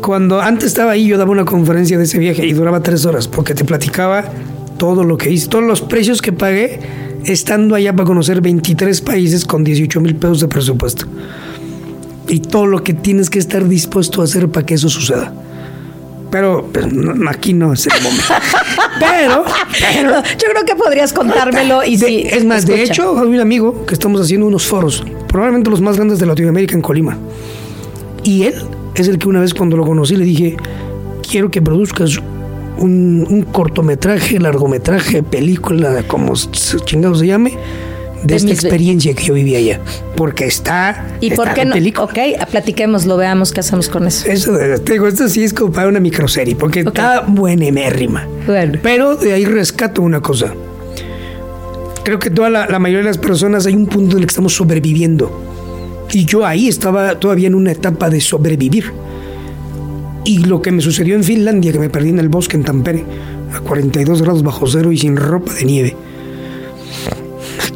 Speaker 2: cuando antes estaba ahí, yo daba una conferencia de ese viaje y duraba tres horas porque te platicaba todo lo que hice, todos los precios que pagué estando allá para conocer 23 países con 18 mil pesos de presupuesto. Y todo lo que tienes que estar dispuesto a hacer para que eso suceda. Pero pues, aquí no es el momento. pero,
Speaker 1: yo creo que podrías contármelo y si
Speaker 2: Es más, de hecho, hay un amigo que estamos haciendo unos foros, probablemente los más grandes de Latinoamérica en Colima. Y él es el que una vez cuando lo conocí le dije, quiero que produzcas un, cortometraje, largometraje, película, como chingado se llame, de, esta experiencia que yo viví allá. Porque está.
Speaker 1: ¿Y por qué no? Ok, platiquémoslo, veamos qué hacemos con eso.
Speaker 2: Eso, te digo, esto sí es como para una microserie, porque está buenemérrima. Bueno. Pero de ahí rescato una cosa. Creo que toda la, la mayoría de las personas hay un punto en el que estamos sobreviviendo. Y yo ahí estaba todavía en una etapa de sobrevivir y lo que me sucedió en Finlandia, que me perdí en el bosque en Tampere, a 42 grados bajo cero y sin ropa de nieve.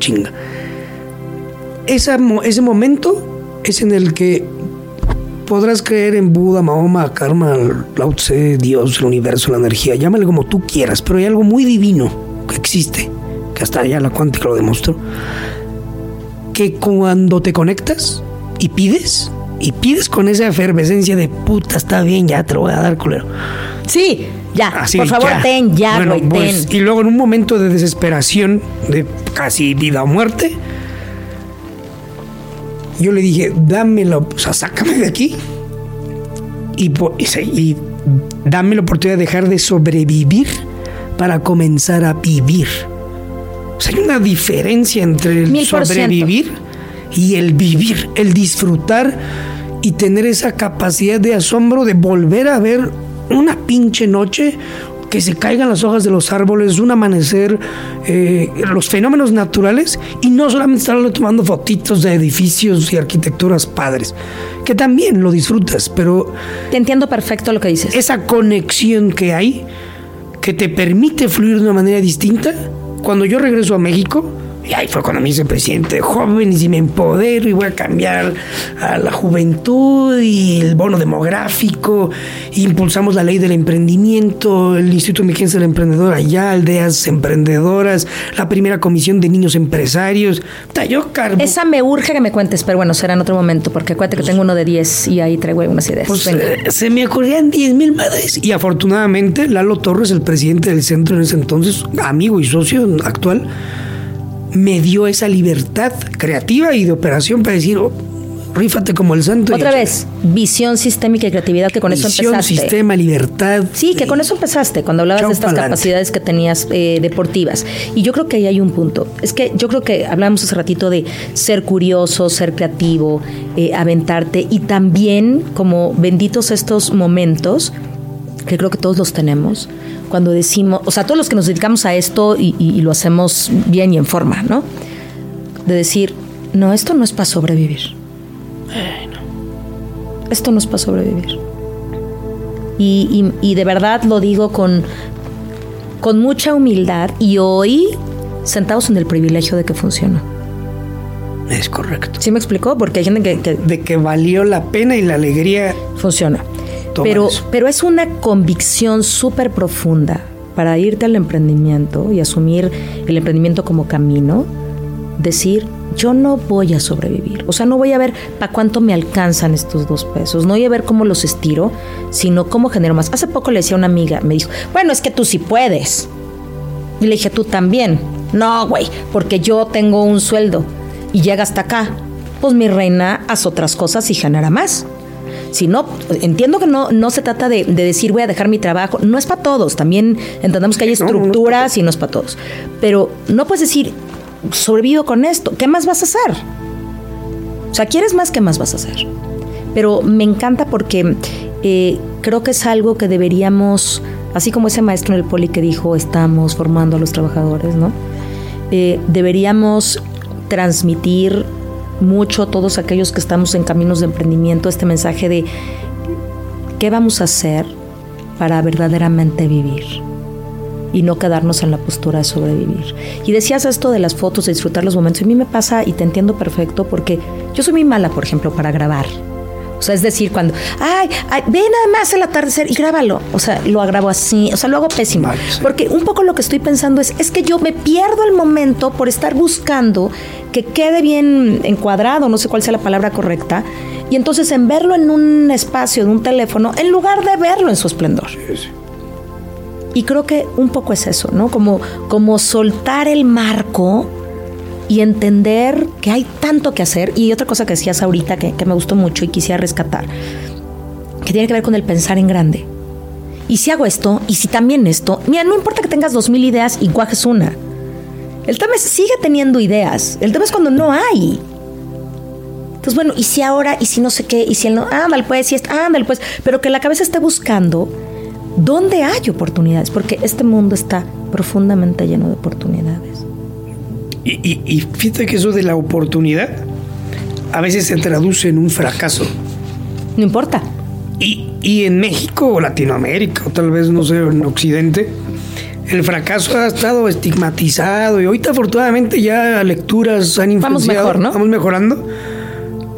Speaker 2: Chinga. ese momento es en el que podrás creer en Buda, Mahoma, Karma, Lao Tse, Dios, el universo, la energía, llámale como tú quieras, pero hay algo muy divino que existe, que hasta allá la cuántica lo demostró, que cuando te conectas y pides, y pides con esa efervescencia de puta, está bien, ya te lo voy a dar, culero.
Speaker 1: Sí, ya, por favor, ten, ya, güey,
Speaker 2: pues, Y luego en un momento de desesperación, de casi vida o muerte, yo le dije, dámelo, o sea, sácame de aquí y, y, dame la oportunidad de dejar de sobrevivir para comenzar a vivir. O sea, hay una diferencia entre el sobrevivir y el vivir, el disfrutar y tener esa capacidad de asombro de volver a ver una pinche noche que se caigan las hojas de los árboles, un amanecer, eh, los fenómenos naturales y no solamente estarlo tomando fotitos de edificios y arquitecturas padres, que también lo disfrutas, pero...
Speaker 1: Te entiendo perfecto lo que dices.
Speaker 2: Esa conexión que hay, que te permite fluir de una manera distinta, cuando yo regreso a México, y ahí fue cuando me hice presidente de jóvenes y me empodero y voy a cambiar a la juventud y el bono demográfico. impulsamos la ley del emprendimiento, el Instituto Mexiquense del Emprendedor allá, aldeas emprendedoras, la primera comisión de niños empresarios. Yo carbo.
Speaker 1: Esa me urge que me cuentes, pero bueno, será en otro momento, porque acuérdate que tengo uno de 10 y ahí traigo unas ideas.
Speaker 2: Pues, eh, se me ocurrían 10 mil madres. Y afortunadamente, Lalo Torres, el presidente del centro en ese entonces, amigo y socio actual, me dio esa libertad creativa y de operación para decir, oh, rífate como el santo.
Speaker 1: Otra vez, visión sistémica y creatividad, que con eso empezaste. Visión,
Speaker 2: sistema, libertad.
Speaker 1: Sí, que con eso empezaste, cuando hablabas de estas capacidades que tenías eh, deportivas. Y yo creo que ahí hay un punto. Es que yo creo que hablamos hace ratito de ser curioso, ser creativo, eh, aventarte y también como benditos estos momentos, que creo que todos los tenemos, cuando decimos, o sea, todos los que nos dedicamos a esto y, lo hacemos bien y en forma, ¿no? De decir, no, esto no es para sobrevivir. Esto no es para sobrevivir. Y, de verdad lo digo con, con mucha humildad y hoy sentados en el privilegio de que funciona.
Speaker 2: Es correcto.
Speaker 1: ¿Sí me explicó? Porque hay gente que,
Speaker 2: De que valió la pena y la alegría.
Speaker 1: Funciona pero, pero es una convicción súper profunda para irte al emprendimiento y asumir el emprendimiento como camino, decir, yo no voy a sobrevivir. O sea, no voy a ver para cuánto me alcanzan estos dos pesos, no voy a ver cómo los estiro, sino cómo genero más. Hace poco le decía a una amiga, me dijo, bueno, es que tú sí puedes. Y le dije, tú también. No, güey, porque yo tengo un sueldo y llega hasta acá. Pues mi reina, haz otras cosas y genera más. Si no, entiendo que no, no se trata de, decir voy a dejar mi trabajo, no es para todos, también entendemos que hay estructuras y no es para todos, pero no puedes decir sobrevivo con esto, ¿qué más vas a hacer? O sea, ¿quieres más? ¿Qué más vas a hacer? Pero me encanta porque eh, creo que es algo que deberíamos, así como ese maestro en el poli que dijo, estamos formando a los trabajadores, ¿no? Eh, deberíamos transmitir mucho todos aquellos que estamos en caminos de emprendimiento este mensaje de qué vamos a hacer para verdaderamente vivir. y no quedarnos en la postura de sobrevivir. Y decías esto de las fotos, de disfrutar los momentos. a mí me pasa y te entiendo perfecto porque yo soy muy mala, por ejemplo, para grabar. O sea, es decir, cuando, ay, ay ve nada más el atardecer y grábalo. O sea, lo agravo así, o sea, lo hago pésimo. Porque un poco lo que estoy pensando es, es que yo me pierdo el momento por estar buscando que quede bien encuadrado, no sé cuál sea la palabra correcta, y entonces en verlo en un espacio de un teléfono, en lugar de verlo en su esplendor. Y creo que un poco es eso, ¿no? Como, como soltar el marco y entender que hay tanto que hacer. Y otra cosa que decías ahorita que, me gustó mucho y quisiera rescatar, que tiene que ver con el pensar en grande. Y si hago esto, y si también esto, mira, no importa que tengas dos mil ideas y cuajes una. El tema es, sigue teniendo ideas. El tema es cuando no hay. Entonces, bueno, y si ahora, y si no sé qué, y si él no, ándale pues, y es, ándale pues, pero que la cabeza esté buscando dónde hay oportunidades, porque este mundo está profundamente lleno de oportunidades.
Speaker 2: Y, fíjate que eso de la oportunidad a veces se traduce en un fracaso.
Speaker 1: No importa.
Speaker 2: Y, y en México o Latinoamérica, o tal vez, no sé, en Occidente, el fracaso ha estado estigmatizado y ahorita afortunadamente ya lecturas han influenciado. Vamos mejor, ¿no? Vamos mejorando.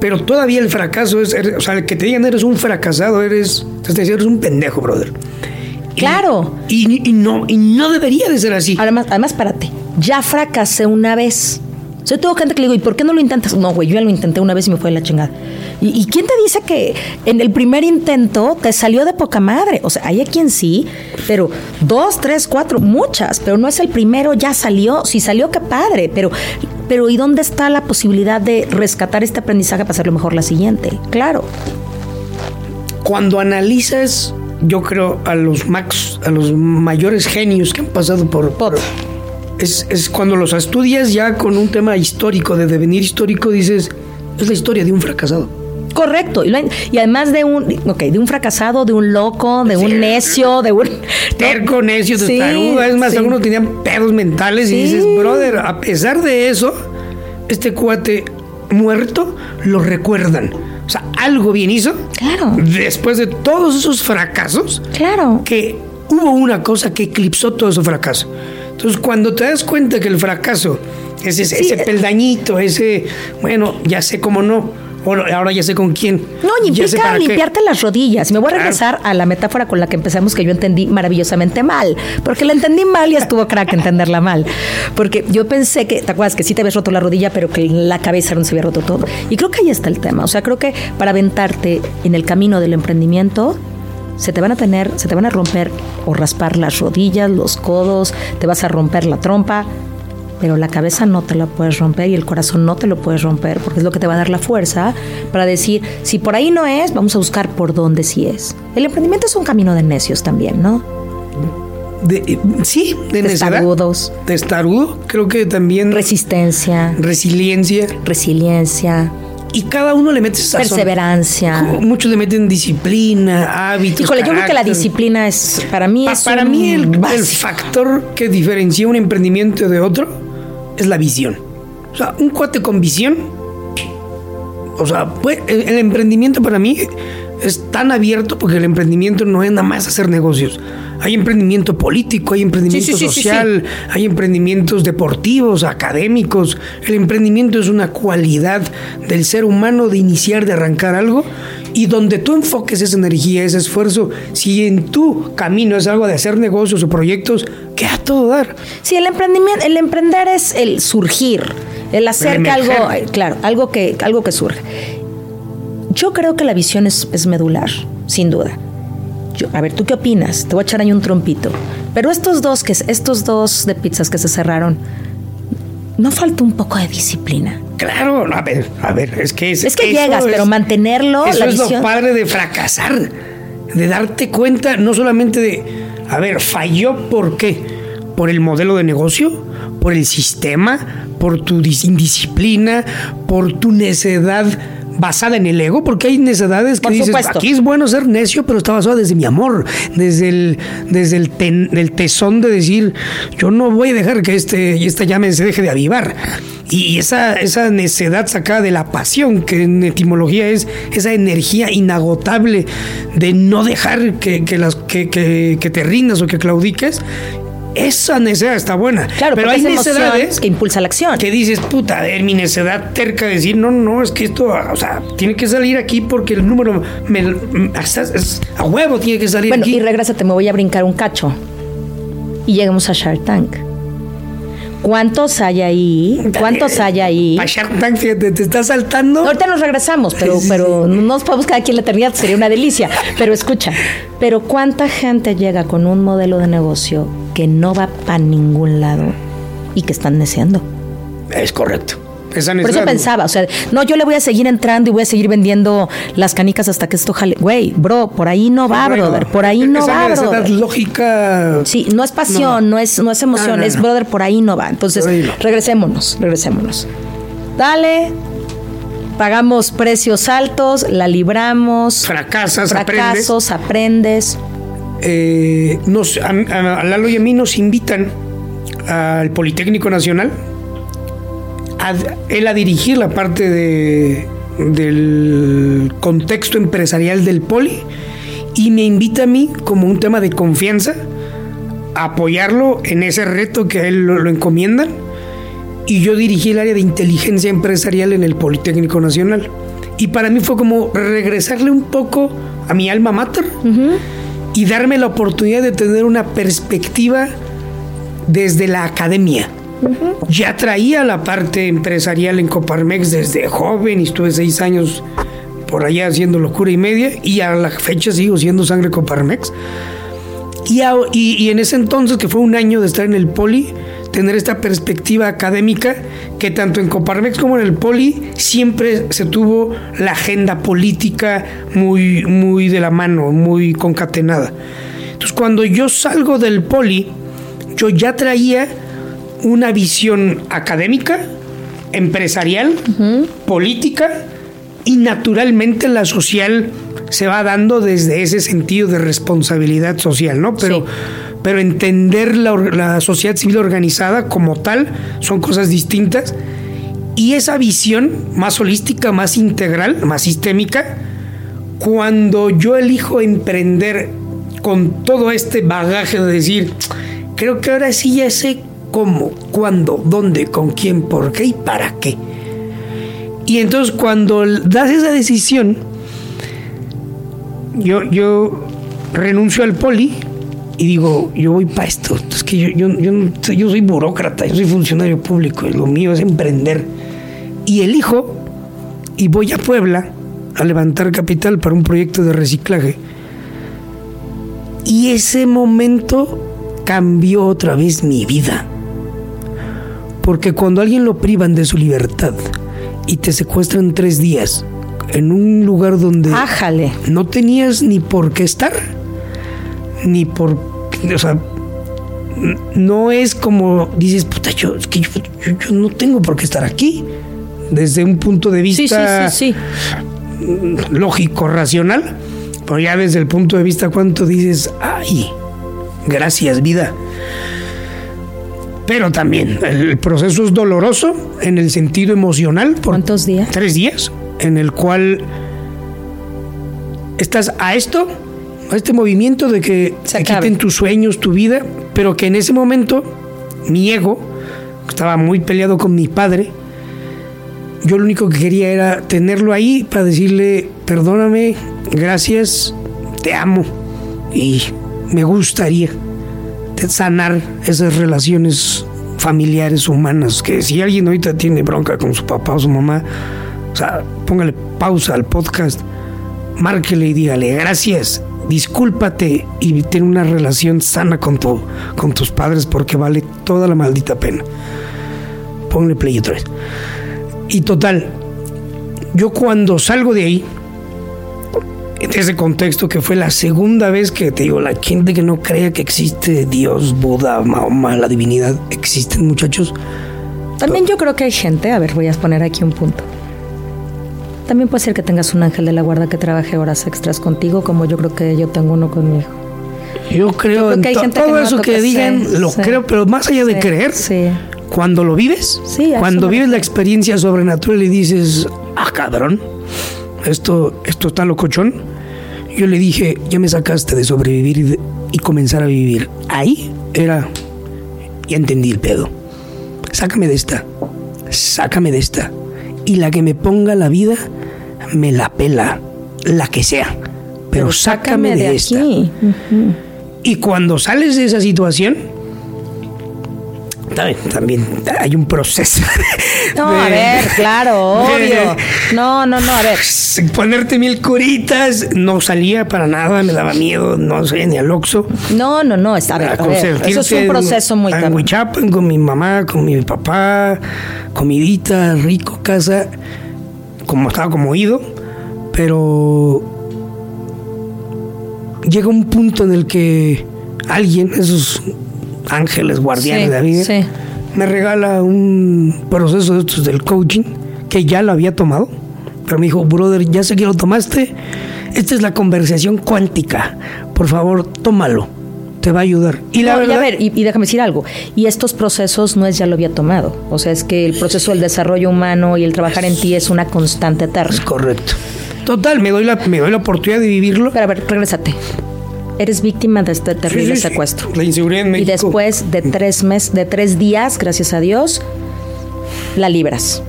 Speaker 2: Pero todavía el fracaso es, o sea, el que te digan eres un fracasado, eres, te eres un pendejo, brother.
Speaker 1: Claro.
Speaker 2: Y, no, y no debería de ser así.
Speaker 1: Además, además, párate ya fracasé una vez. Yo tengo gente que le digo, ¿y por qué no lo intentas? No, güey, yo ya lo intenté una vez y me fue de la chingada. ¿Y, quién te dice que en el primer intento te salió de poca madre? O sea, hay a quien sí, pero dos, tres, cuatro, muchas, pero no es el primero, ya salió. Si salió, qué padre, pero, pero ¿y dónde está la posibilidad de rescatar este aprendizaje para hacerlo mejor la siguiente? Claro.
Speaker 2: Cuando analizas, yo creo, a los max, a los mayores genios que han pasado por, por es, cuando los estudias ya con un tema histórico, de devenir histórico, dices, es la historia de un fracasado.
Speaker 1: Correcto. Y, además de un, okay, de un fracasado, de un loco, de un necio, de un...
Speaker 2: Terco, necio, testarudo. es más, algunos tenían pedos mentales y dices, brother, a pesar de eso, este cuate muerto lo recuerdan. Sea, algo bien hizo.
Speaker 1: Claro.
Speaker 2: Después de todos esos fracasos.
Speaker 1: Claro.
Speaker 2: Que hubo una cosa que eclipsó todo ese fracaso. Entonces, cuando te das cuenta que el fracaso es ese, peldañito, ese, bueno, ya sé cómo no, ahora ya sé con quién.
Speaker 1: No, y implica limpiarte las rodillas. Me voy a regresar a la metáfora con la que empezamos, que yo entendí maravillosamente mal. Porque la entendí mal y estuvo crack entenderla mal. Porque yo pensé que, ¿te acuerdas? Que sí te habías roto la rodilla, pero que la cabeza no se había roto todo. Y creo que ahí está el tema. O sea, creo que para aventarte en el camino del emprendimiento, se te van a tener, se te van a romper o raspar las rodillas, los codos, te vas a romper la trompa, pero la cabeza no te la puedes romper y el corazón no te lo puedes romper porque es lo que te va a dar la fuerza para decir, si por ahí no es, vamos a buscar por dónde sí es. El emprendimiento es un camino de necios también, ¿no?
Speaker 2: De, sí, de
Speaker 1: Testarudos.
Speaker 2: Testarudo, creo que también.
Speaker 1: Resistencia.
Speaker 2: Resiliencia.
Speaker 1: Resiliencia
Speaker 2: y cada uno le mete sazón.
Speaker 1: Perseverancia.
Speaker 2: Muchos le meten disciplina, hábitos.
Speaker 1: Híjole, yo creo que la disciplina es, para mí es.
Speaker 2: Para mí, el, factor que diferencia un emprendimiento de otro es la visión. O sea, un cuate con visión. O sea, pues, el emprendimiento para mí es tan abierto porque el emprendimiento no es nada más hacer negocios. Hay emprendimiento político, hay emprendimiento social, hay emprendimientos deportivos, académicos. El emprendimiento es una cualidad del ser humano de iniciar, de arrancar algo. Y donde tú enfoques esa energía, ese esfuerzo, si en tu camino es algo de hacer negocios o proyectos, que a todo dar.
Speaker 1: Sí, el emprendimiento, el emprender es el surgir, el hacer que algo, claro, algo que, algo que surge. Yo creo que la visión es, es medular, sin duda a ver, ¿tú qué opinas? Te voy a echar ahí un trompito. Pero estos dos, que, estos dos de pizzas que se cerraron, ¿no falta un poco de disciplina?
Speaker 2: Claro, a ver, a ver, es que
Speaker 1: es, que llegas, pero mantenerlo.
Speaker 2: Eso es lo padre de fracasar, de darte cuenta no solamente de, a ver, falló por qué, por el modelo de negocio, por el sistema, por tu indisciplina, por tu necedad basada en el ego, porque hay necedades que dices, aquí es bueno ser necio, pero está basado desde mi amor, desde el, desde el, tesón de decir, yo no voy a dejar que este, esta llama se deje de avivar. Y esa, esa necedad sacada de la pasión, que en etimología es esa energía inagotable de no dejar que, las, que, que te rindas o que claudiques, esa necedad está buena.
Speaker 1: Claro, pero hay necedades que impulsa la acción.
Speaker 2: Que dices, puta, a ver, mi necedad terca de decir, no, no, es que esto, o sea, tiene que salir aquí porque el número me, a huevo tiene que salir
Speaker 1: bueno,
Speaker 2: aquí.
Speaker 1: Bueno, y regrésate, me voy a brincar un cacho. Y llegamos a Shark Tank. ¿Cuántos hay ahí? ¿Cuántos hay ahí?
Speaker 2: A Shark Tank, fíjate, te está saltando.
Speaker 1: Ahorita nos regresamos, pero, pero no nos podemos quedar aquí en la eternidad, sería una delicia. Pero escucha, pero ¿cuánta gente llega con un modelo de negocio que no va para ningún lado y que están deseando?
Speaker 2: Es correcto.
Speaker 1: Por eso pensaba, o sea, no, yo le voy a seguir entrando y voy a seguir vendiendo las canicas hasta que esto jale. Güey, bro, por ahí no va, brother, por ahí no va, brother.
Speaker 2: lógica.
Speaker 1: Sí, no es pasión, no, es, no es emoción, es brother, por ahí no va. Entonces, regresémonos, regresémonos. Dale, pagamos precios altos, la libramos.
Speaker 2: Fracasas,
Speaker 1: fracasos, aprendes.
Speaker 2: Eh, nos, a, a Lalo y a mí nos invitan al Politécnico Nacional él a dirigir la parte de, del contexto empresarial del poli y me invita a mí como un tema de confianza a apoyarlo en ese reto que a él lo, encomiendan y yo dirigí el área de inteligencia empresarial en el Politécnico Nacional. Y para mí fue como regresarle un poco a mi alma mater y darme la oportunidad de tener una perspectiva desde la academia. Ya traía la parte empresarial en Coparmex desde joven y estuve seis años por allá haciendo locura y media y a la fecha sigo siendo sangre Coparmex. Y, en ese entonces, que fue un año de estar en el Poli, tener esta perspectiva académica que tanto en Coparmex como en el Poli siempre se tuvo la agenda política muy, muy de la mano, muy concatenada. Entonces cuando yo salgo del Poli, yo ya traía una visión académica, empresarial, política y naturalmente la social se va dando desde ese sentido de responsabilidad social, ¿no? Pero, pero entender la, la, sociedad civil organizada como tal son cosas distintas y esa visión más holística, más integral, más sistémica, cuando yo elijo emprender con todo este bagaje de decir, creo que ahora sí ya sé cómo, cuándo, dónde, con quién, por qué y para qué. Y entonces cuando das esa decisión, yo, yo renuncio al poli y digo, yo voy para esto. Es que yo, yo, yo, yo soy burócrata, yo soy funcionario público, y lo mío es emprender. Y elijo y voy a Puebla a levantar capital para un proyecto de reciclaje. Y ese momento cambió otra vez mi vida. Porque cuando alguien lo privan de su libertad y te secuestran tres días en un lugar donde
Speaker 1: Ájale.
Speaker 2: no tenías ni por qué estar, ni por. O sea, no es como dices, puta, yo, es que yo, no tengo por qué estar aquí. Desde un punto de vista sí, sí, sí, lógico, racional, pero ya desde el punto de vista cuánto dices, ay, gracias vida. Pero también el proceso es doloroso en el sentido emocional.
Speaker 1: Por ¿Cuántos días?
Speaker 2: Tres días, en el cual estás a esto, a este movimiento de que se quiten tus sueños, tu vida, pero que en ese momento mi ego, estaba muy peleado con mi padre, yo lo único que quería era tenerlo ahí para decirle, perdóname, gracias, te amo y me gustaría sanar esas relaciones familiares humanas, que si alguien ahorita tiene bronca con su papá o su mamá, o sea, póngale pausa al podcast, márquele y dígale gracias, discúlpate y ten una relación sana con, tu, con tus padres porque vale toda la maldita pena. Póngale play otra vez. Y total, yo cuando salgo de ahí, ese contexto que fue la segunda vez que te digo, la gente que no crea que existe Dios, Buda, Mahoma, la divinidad, existen muchachos.
Speaker 1: También yo creo que hay gente, a ver, voy a poner aquí un punto. También puede ser que tengas un ángel de la guarda que trabaje horas extras contigo, como yo creo que yo tengo uno conmigo.
Speaker 2: Yo creo, en todo eso que digan, lo creo, pero más allá de creer, cuando lo vives, cuando vives la experiencia sobrenatural y dices, ah, cabrón, esto, esto está locochón, yo le dije, ya me sacaste de sobrevivir y, comenzar a vivir. Ahí era ya entendí el pedo. Sácame de esta, sácame de esta. Y la que me ponga la vida, me la pela, la que sea. Pero, sácame, de, esta. Y cuando sales de esa situación, también, hay un proceso.
Speaker 1: No, a ver, claro, obvio. no, no, no, a ver.
Speaker 2: Ponerte mil curitas, no salía para nada, me daba miedo, no salía ni al oxo.
Speaker 1: No, no, no, está a eso es un proceso muy
Speaker 2: caro. con mi mamá, con mi papá, comidita, rico, casa, como estaba como ido, pero llega un punto en el que alguien, esos ángeles guardianes de la vida, me regala un proceso de estos del coaching que ya lo había tomado. Pero me dijo, brother, ya sé que lo tomaste. Esta es la conversación cuántica. Por favor, tómalo. Te va a ayudar.
Speaker 1: Y la verdad, a ver, y, déjame decir algo. Y estos procesos no es ya lo había tomado. O sea, es que el proceso del desarrollo humano y el trabajar en ti es una constante eterna.
Speaker 2: Es correcto. Total, me doy la, me doy la oportunidad de vivirlo.
Speaker 1: Pero a ver, regrésate eres víctima de este terrible secuestro.
Speaker 2: La inseguridad en
Speaker 1: México. Y después de tres meses, de tres días, gracias a Dios, la libras.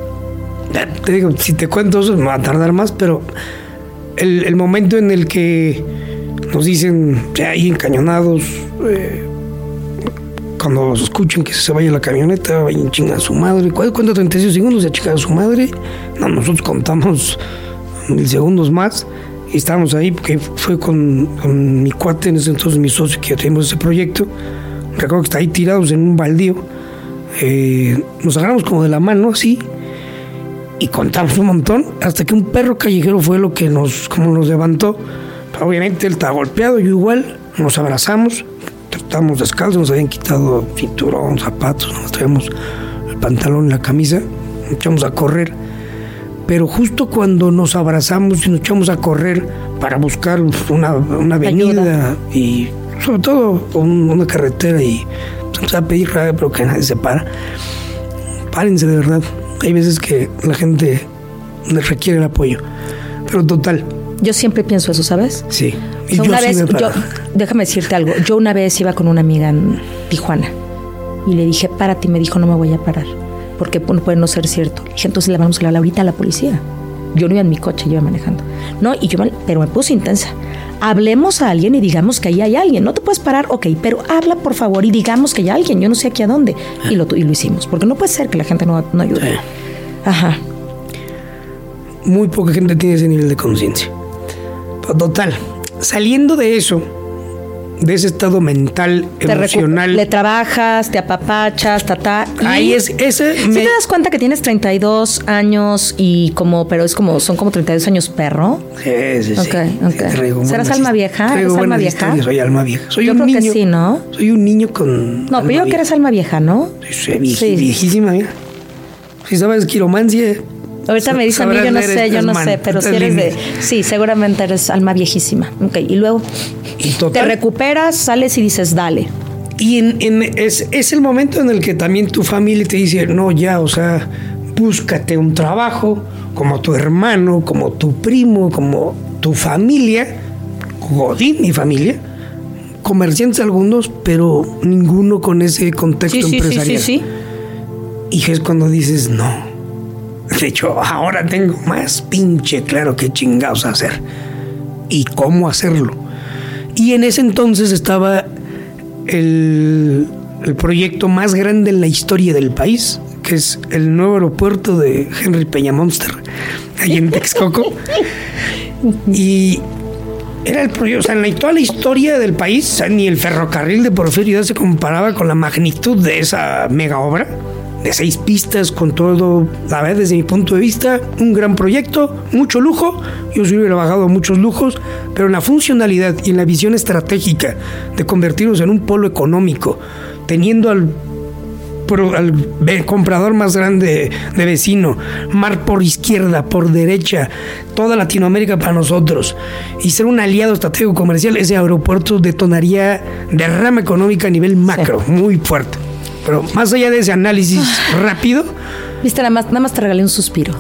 Speaker 2: Te digo, si te cuento eso, me va a tardar más, pero el, momento en el que nos dicen, ya ahí encañonados, eh, cuando escuchen que se vaya la camioneta, vayan chingar a su madre. ¿Cuánto 36 segundos de chingar a su madre? No, nosotros contamos mil segundos más estábamos ahí porque fue con, mi cuate, en ese entonces mi socio que tenemos ese proyecto. Recuerdo que está ahí tirados en un baldío. Eh, nos agarramos como de la mano así y contamos un montón hasta que un perro callejero fue lo que nos, como nos levantó. Obviamente él estaba golpeado, yo igual, nos abrazamos, estábamos descalzos, nos habían quitado cinturón, zapatos, nos traíamos el pantalón, la camisa, echamos a correr pero justo cuando nos abrazamos y nos echamos a correr para buscar una, una avenida y sobre todo una carretera y se a pedir pero que nadie se para. Párense de verdad. Hay veces que la gente requiere el apoyo. Pero total.
Speaker 1: Yo siempre pienso eso, ¿sabes?
Speaker 2: Sí.
Speaker 1: una vez, déjame decirte algo. Yo una vez iba con una amiga en Tijuana y le dije, párate, y me dijo, no me voy a parar porque puede no ser cierto. dije, entonces le vamos a hablar ahorita a la policía. Yo no iba en mi coche, yo iba manejando. No, y yo, pero me puse intensa. Hablemos a alguien y digamos que ahí hay alguien. No te puedes parar, ok, pero habla por favor y digamos que hay alguien. Yo no sé aquí a dónde. Y lo, y lo hicimos, porque no puede ser que la gente no, no ayude. Ajá.
Speaker 2: Muy poca gente tiene ese nivel de conciencia. Total, saliendo de eso, de ese estado mental, emocional.
Speaker 1: Le trabajas, te apapachas, ta,
Speaker 2: Ahí es, ese.
Speaker 1: Si te das cuenta que tienes 32 años y como, pero es como, son como 32 años perro.
Speaker 2: Sí, sí, sí.
Speaker 1: Ok, ¿Serás alma vieja? ¿Eres alma vieja?
Speaker 2: Soy alma vieja. Soy
Speaker 1: yo
Speaker 2: un
Speaker 1: creo
Speaker 2: niño,
Speaker 1: que sí, ¿no?
Speaker 2: Soy un niño con.
Speaker 1: No, pero yo creo que eres alma vieja, ¿no?
Speaker 2: Sí, sí. viejísima, mira. Si sabes quiromancia.
Speaker 1: Ahorita me dice a mí, yo no sé, yo no sé, pero si eres de. Sí, seguramente eres alma viejísima. Ok, y luego. te recuperas, sales y dices, dale.
Speaker 2: Y en, es, es, el momento en el que también tu familia te dice, no, ya, o sea, búscate un trabajo como tu hermano, como tu primo, como tu familia, Godín, mi familia, comerciantes algunos, pero ninguno con ese contexto
Speaker 1: sí,
Speaker 2: empresarial.
Speaker 1: Sí, sí, sí.
Speaker 2: Y es cuando dices, no, de hecho, ahora tengo más pinche claro qué chingados hacer y cómo hacerlo. Y en ese entonces estaba el, el proyecto más grande en la historia del país, que es el nuevo aeropuerto de Henry Peña Monster, ahí en Texcoco. y era el proyecto, o sea, en toda la historia del país, ni el ferrocarril de Porfirio se comparaba con la magnitud de esa mega obra de seis pistas con todo, la verdad desde mi punto de vista, un gran proyecto, mucho lujo, yo sí hubiera bajado muchos lujos, pero en la funcionalidad y en la visión estratégica de convertirnos en un polo económico, teniendo al al comprador más grande de vecino, mar por izquierda, por derecha, toda Latinoamérica para nosotros, y ser un aliado estratégico comercial, ese aeropuerto detonaría derrama económica a nivel macro, muy fuerte. Pero más allá de ese análisis rápido.
Speaker 1: Viste, nada más, nada más te regalé un suspiro.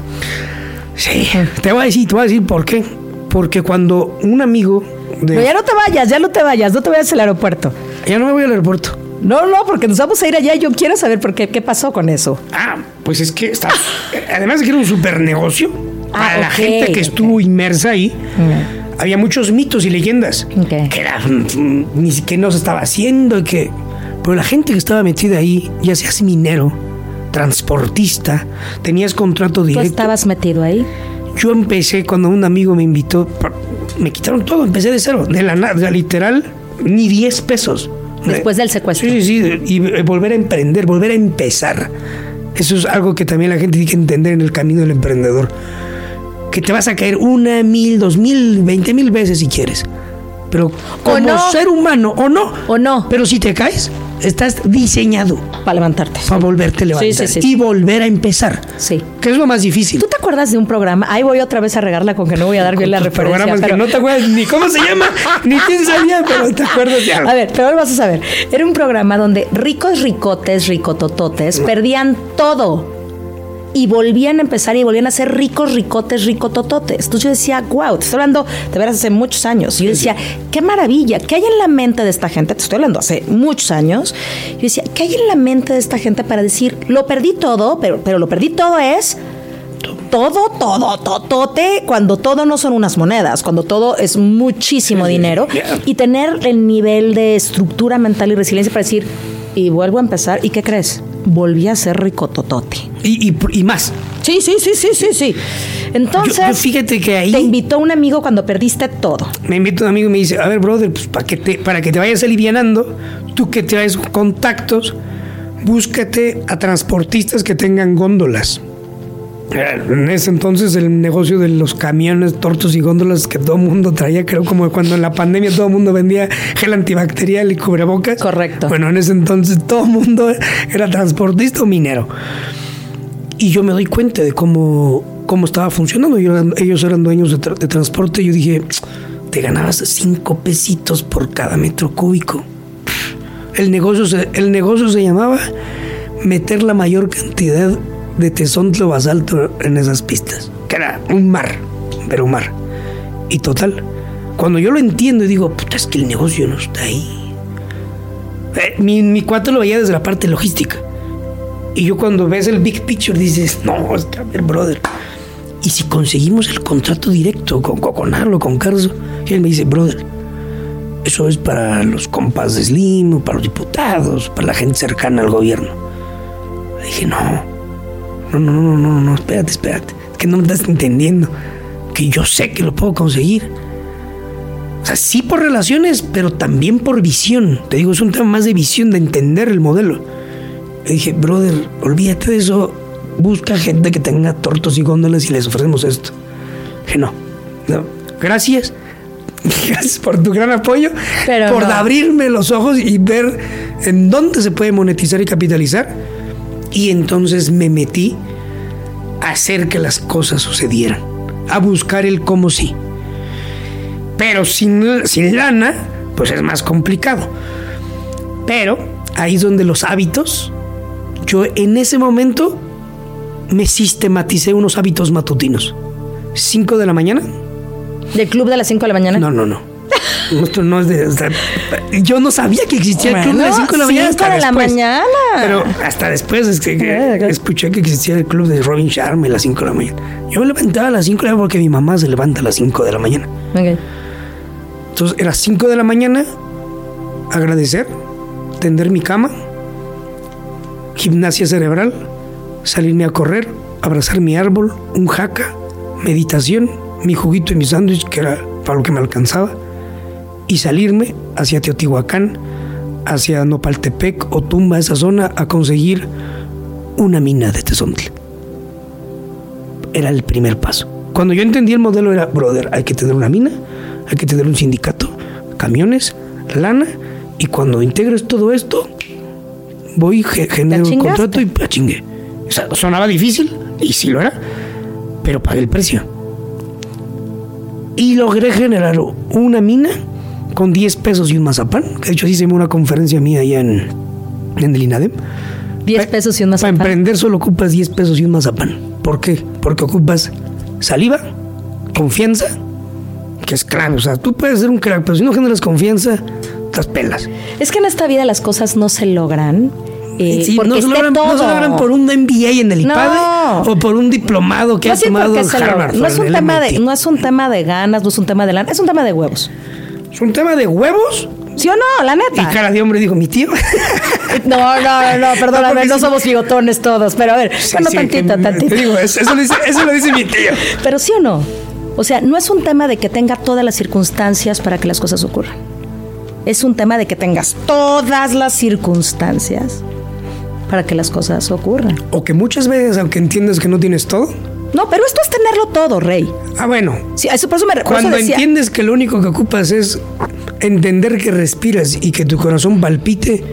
Speaker 2: Sí, te voy a decir, te voy a decir por qué. Porque cuando un amigo.
Speaker 1: De... ya no te vayas, ya no te vayas, no te vayas al aeropuerto.
Speaker 2: Ya no me voy al aeropuerto.
Speaker 1: No, no, porque nos vamos a ir allá. Yo quiero saber por qué, qué pasó con eso.
Speaker 2: Ah, pues es que está. además de que era un super negocio, ah, a la gente que estuvo inmersa ahí. Mm. Había muchos mitos y leyendas que, era, mm, ni siquiera no se estaba haciendo y que pero la gente que estaba metida ahí, ya seas minero, transportista, tenías contrato directo.
Speaker 1: ¿Tú estabas metido ahí?
Speaker 2: Yo empecé cuando un amigo me invitó, me quitaron todo, empecé de cero, de la nada, literal, ni 10 pesos.
Speaker 1: Después del secuestro.
Speaker 2: Sí, sí, sí, y volver a emprender, volver a empezar. Eso es algo que también la gente tiene que entender en el camino del emprendedor. Que te vas a caer una, mil, dos mil, veinte mil veces si quieres. Pero como ser humano, o no.
Speaker 1: O no.
Speaker 2: Pero si te caes, estás diseñado
Speaker 1: para levantarte.
Speaker 2: Para volverte a levantar. y volver a empezar.
Speaker 1: Sí.
Speaker 2: Que es lo más difícil.
Speaker 1: ¿Tú te acuerdas de un programa? Ahí voy otra vez a regarla con que no voy a dar bien la referencia.
Speaker 2: Programas pero... que no te acuerdas ni cómo se llama, ni quién salía, pero te acuerdas algo.
Speaker 1: A ver, pero ahora vas a saber. Era un programa donde ricos ricotes, ricotototes, perdían todo y volvían a empezar y volvían a ser ricos, ricotes, ricotototes. Entonces yo decía, wow, te estoy hablando de veras hace muchos años. Y yo decía, qué maravilla, ¿qué hay en la mente de esta gente? Te estoy hablando hace muchos años. Yo decía, ¿qué hay en la mente de esta gente para decir, lo perdí todo, pero, pero lo perdí todo es todo, todo, totote, cuando todo no son unas monedas, cuando todo es muchísimo dinero, y tener el nivel de estructura mental y resiliencia para decir, y vuelvo a empezar, ¿y qué crees? Volví a ser ricototote.
Speaker 2: Y, y, más.
Speaker 1: Sí, sí, sí, sí, sí, sí. Entonces,
Speaker 2: fíjate que ahí...
Speaker 1: Te invitó un amigo cuando perdiste todo.
Speaker 2: Me invita un amigo y me dice, a ver, brother, pues para que te, para que te vayas alivianando, tú que traes contactos, búscate a transportistas que tengan góndolas. En ese entonces el negocio de los camiones, tortos y góndolas que todo el mundo traía, creo como cuando en la pandemia todo el mundo vendía gel antibacterial y cubrebocas.
Speaker 1: Correcto.
Speaker 2: Bueno, en ese entonces todo el mundo era transportista o minero. Y yo me doy cuenta de cómo, cómo estaba funcionando. ellos eran dueños de, de transporte. Y yo dije, te ganabas cinco pesitos por cada metro cúbico. El negocio el negocio se llamaba meter la mayor cantidad de tesontlo basalto en esas pistas, que era un mar, pero un mar. Y total, cuando yo lo entiendo y digo, puta, es que el negocio no está ahí. Eh, mi, mi cuate lo veía desde la parte logística. Y yo cuando ves el big picture dices, no, es que a ver, brother. Y si conseguimos el contrato directo con, con con Carlos, y él me dice, brother, eso es para los compas de Slim, para los diputados, para la gente cercana al gobierno. Dije, no, no, no, no, no, no, espérate, espérate. Es que no me estás entendiendo. Que yo sé que lo puedo conseguir. O sea, sí por relaciones, pero también por visión. Te digo, es un tema más de visión, de entender el modelo. Le dije, brother, olvídate de eso. Busca gente que tenga tortos y góndolas y les ofrecemos esto. dije, no, no. Gracias. Gracias por tu gran apoyo. por abrirme los ojos y ver en dónde se puede monetizar y capitalizar y entonces me metí a hacer que las cosas sucedieran, a buscar el cómo sí. Pero sin, sin lana, pues es más complicado. Pero ahí es donde los hábitos, yo en ese momento me sistematicé unos hábitos matutinos. 5 de la mañana.
Speaker 1: ¿Del club de las 5 de la mañana?
Speaker 2: No, no, no no es de. yo no sabía que existía el club de las 5 de la mañana.
Speaker 1: Hasta de la mañana.
Speaker 2: Pero hasta después es que, escuché que existía el club de Robin Sharma a las 5 de la mañana. Yo me levantaba a las 5 de la mañana porque mi mamá se levanta a las 5 de la mañana. Entonces era 5 de la mañana, agradecer, tender mi cama, gimnasia cerebral, salirme a correr, abrazar mi árbol, un jaca, meditación, mi juguito y mi sándwich, que era para lo que me alcanzaba, y salirme hacia Teotihuacán, hacia Nopaltepec o Tumba, esa zona, a conseguir una mina de tesontle. Era el primer paso. Cuando yo entendí el modelo era, brother, hay que tener una mina, hay que tener un sindicato, camiones, lana, y cuando integres todo esto, voy, genero un contrato y a chingue. O sea, sonaba difícil, y sí lo era, pero pagué el precio. Y logré generar una mina con 10 pesos y un mazapán. De hecho, hice una conferencia mía allá en, en el INADEM.
Speaker 1: 10 pesos y un mazapán.
Speaker 2: Para emprender solo ocupas 10 pesos y un mazapán. ¿Por qué? Porque ocupas saliva, confianza, que es clave. O sea, tú puedes ser un crack, pero si no generas confianza, las pelas.
Speaker 1: Es que en esta vida las cosas no se logran.
Speaker 2: Eh, sí, no, se logran, no, se logran, por un MBA en el IPADE o por un diplomado que ha tomado Harvard.
Speaker 1: No es, un tema de, no es un tema de ganas, no es un tema de lana, es un tema de huevos.
Speaker 2: ¿Es un tema de huevos?
Speaker 1: ¿Sí o no? La neta.
Speaker 2: Y cara de hombre dijo, mi tío.
Speaker 1: no, no, no, perdóname, no, somos bigotones todos, pero a ver, bueno, tantito, tantito.
Speaker 2: digo, eso, lo dice, eso lo dice mi tío.
Speaker 1: Pero sí o no. O sea, no es un tema de que tenga todas las circunstancias para que las cosas ocurran. Es un tema de que tengas todas las circunstancias para que las cosas ocurran.
Speaker 2: O que muchas veces, aunque entiendes que no tienes todo,
Speaker 1: no, pero esto es tenerlo todo, Rey.
Speaker 2: Ah, bueno.
Speaker 1: Sí, eso, por eso me,
Speaker 2: Cuando entiendes que lo único que ocupas es entender que respiras y que tu corazón palpite,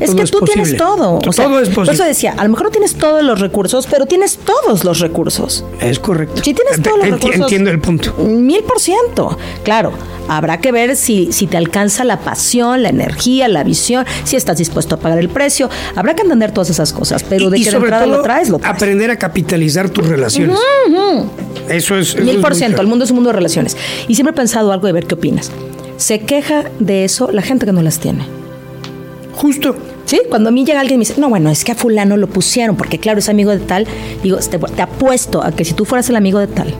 Speaker 1: es que tú tienes todo.
Speaker 2: todo es posible. Por
Speaker 1: eso decía, a lo mejor no tienes todos los recursos, pero tienes todos los recursos.
Speaker 2: Es correcto.
Speaker 1: Si tienes todos los recursos.
Speaker 2: Entiendo el punto.
Speaker 1: Mil por ciento. Claro, habrá que ver si, si te alcanza la pasión, la energía, la visión, si estás dispuesto a pagar el precio. Habrá que entender todas esas cosas, pero de que de entrada lo traes, lo traes.
Speaker 2: Aprender a capitalizar tus relaciones. Eso es.
Speaker 1: Mil por ciento. El mundo es un mundo de relaciones. Y siempre he pensado algo de ver qué opinas. Se queja de eso la gente que no las tiene.
Speaker 2: Justo.
Speaker 1: Sí, cuando a mí llega alguien y me dice, no, bueno, es que a fulano lo pusieron, porque claro, es amigo de tal, digo, te, apuesto a que si tú fueras el amigo de tal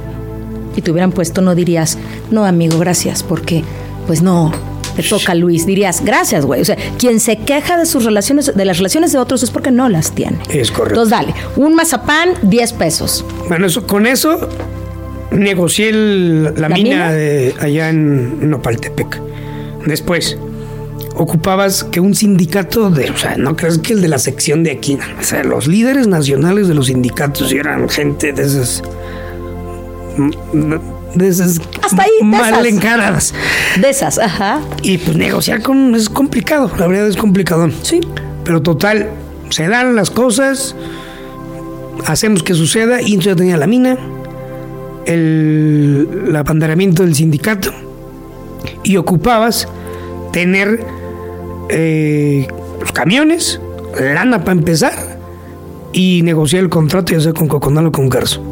Speaker 1: y te hubieran puesto, no dirías, no, amigo, gracias, porque, pues no, te toca Luis, dirías, gracias, güey. O sea, quien se queja de sus relaciones, de las relaciones de otros es porque no las tiene.
Speaker 2: Es correcto.
Speaker 1: Entonces, dale, un mazapán, 10 pesos.
Speaker 2: Bueno, eso, con eso negocié la, mina, De, allá en Nopaltepec. Después, ocupabas que un sindicato de, o sea, no crees que el de la sección de aquí, o sea, los líderes nacionales de los sindicatos eran gente de esas de esas
Speaker 1: Hasta ahí,
Speaker 2: mal encaradas.
Speaker 1: De esas, ajá.
Speaker 2: Y pues negociar con es complicado, la verdad es complicado.
Speaker 1: Sí.
Speaker 2: Pero total, se dan las cosas, hacemos que suceda y entonces tenía la mina, el, abanderamiento del sindicato y ocupabas tener eh, los camiones, lana para empezar y negociar el contrato ya sea con Coconal o con Garzo.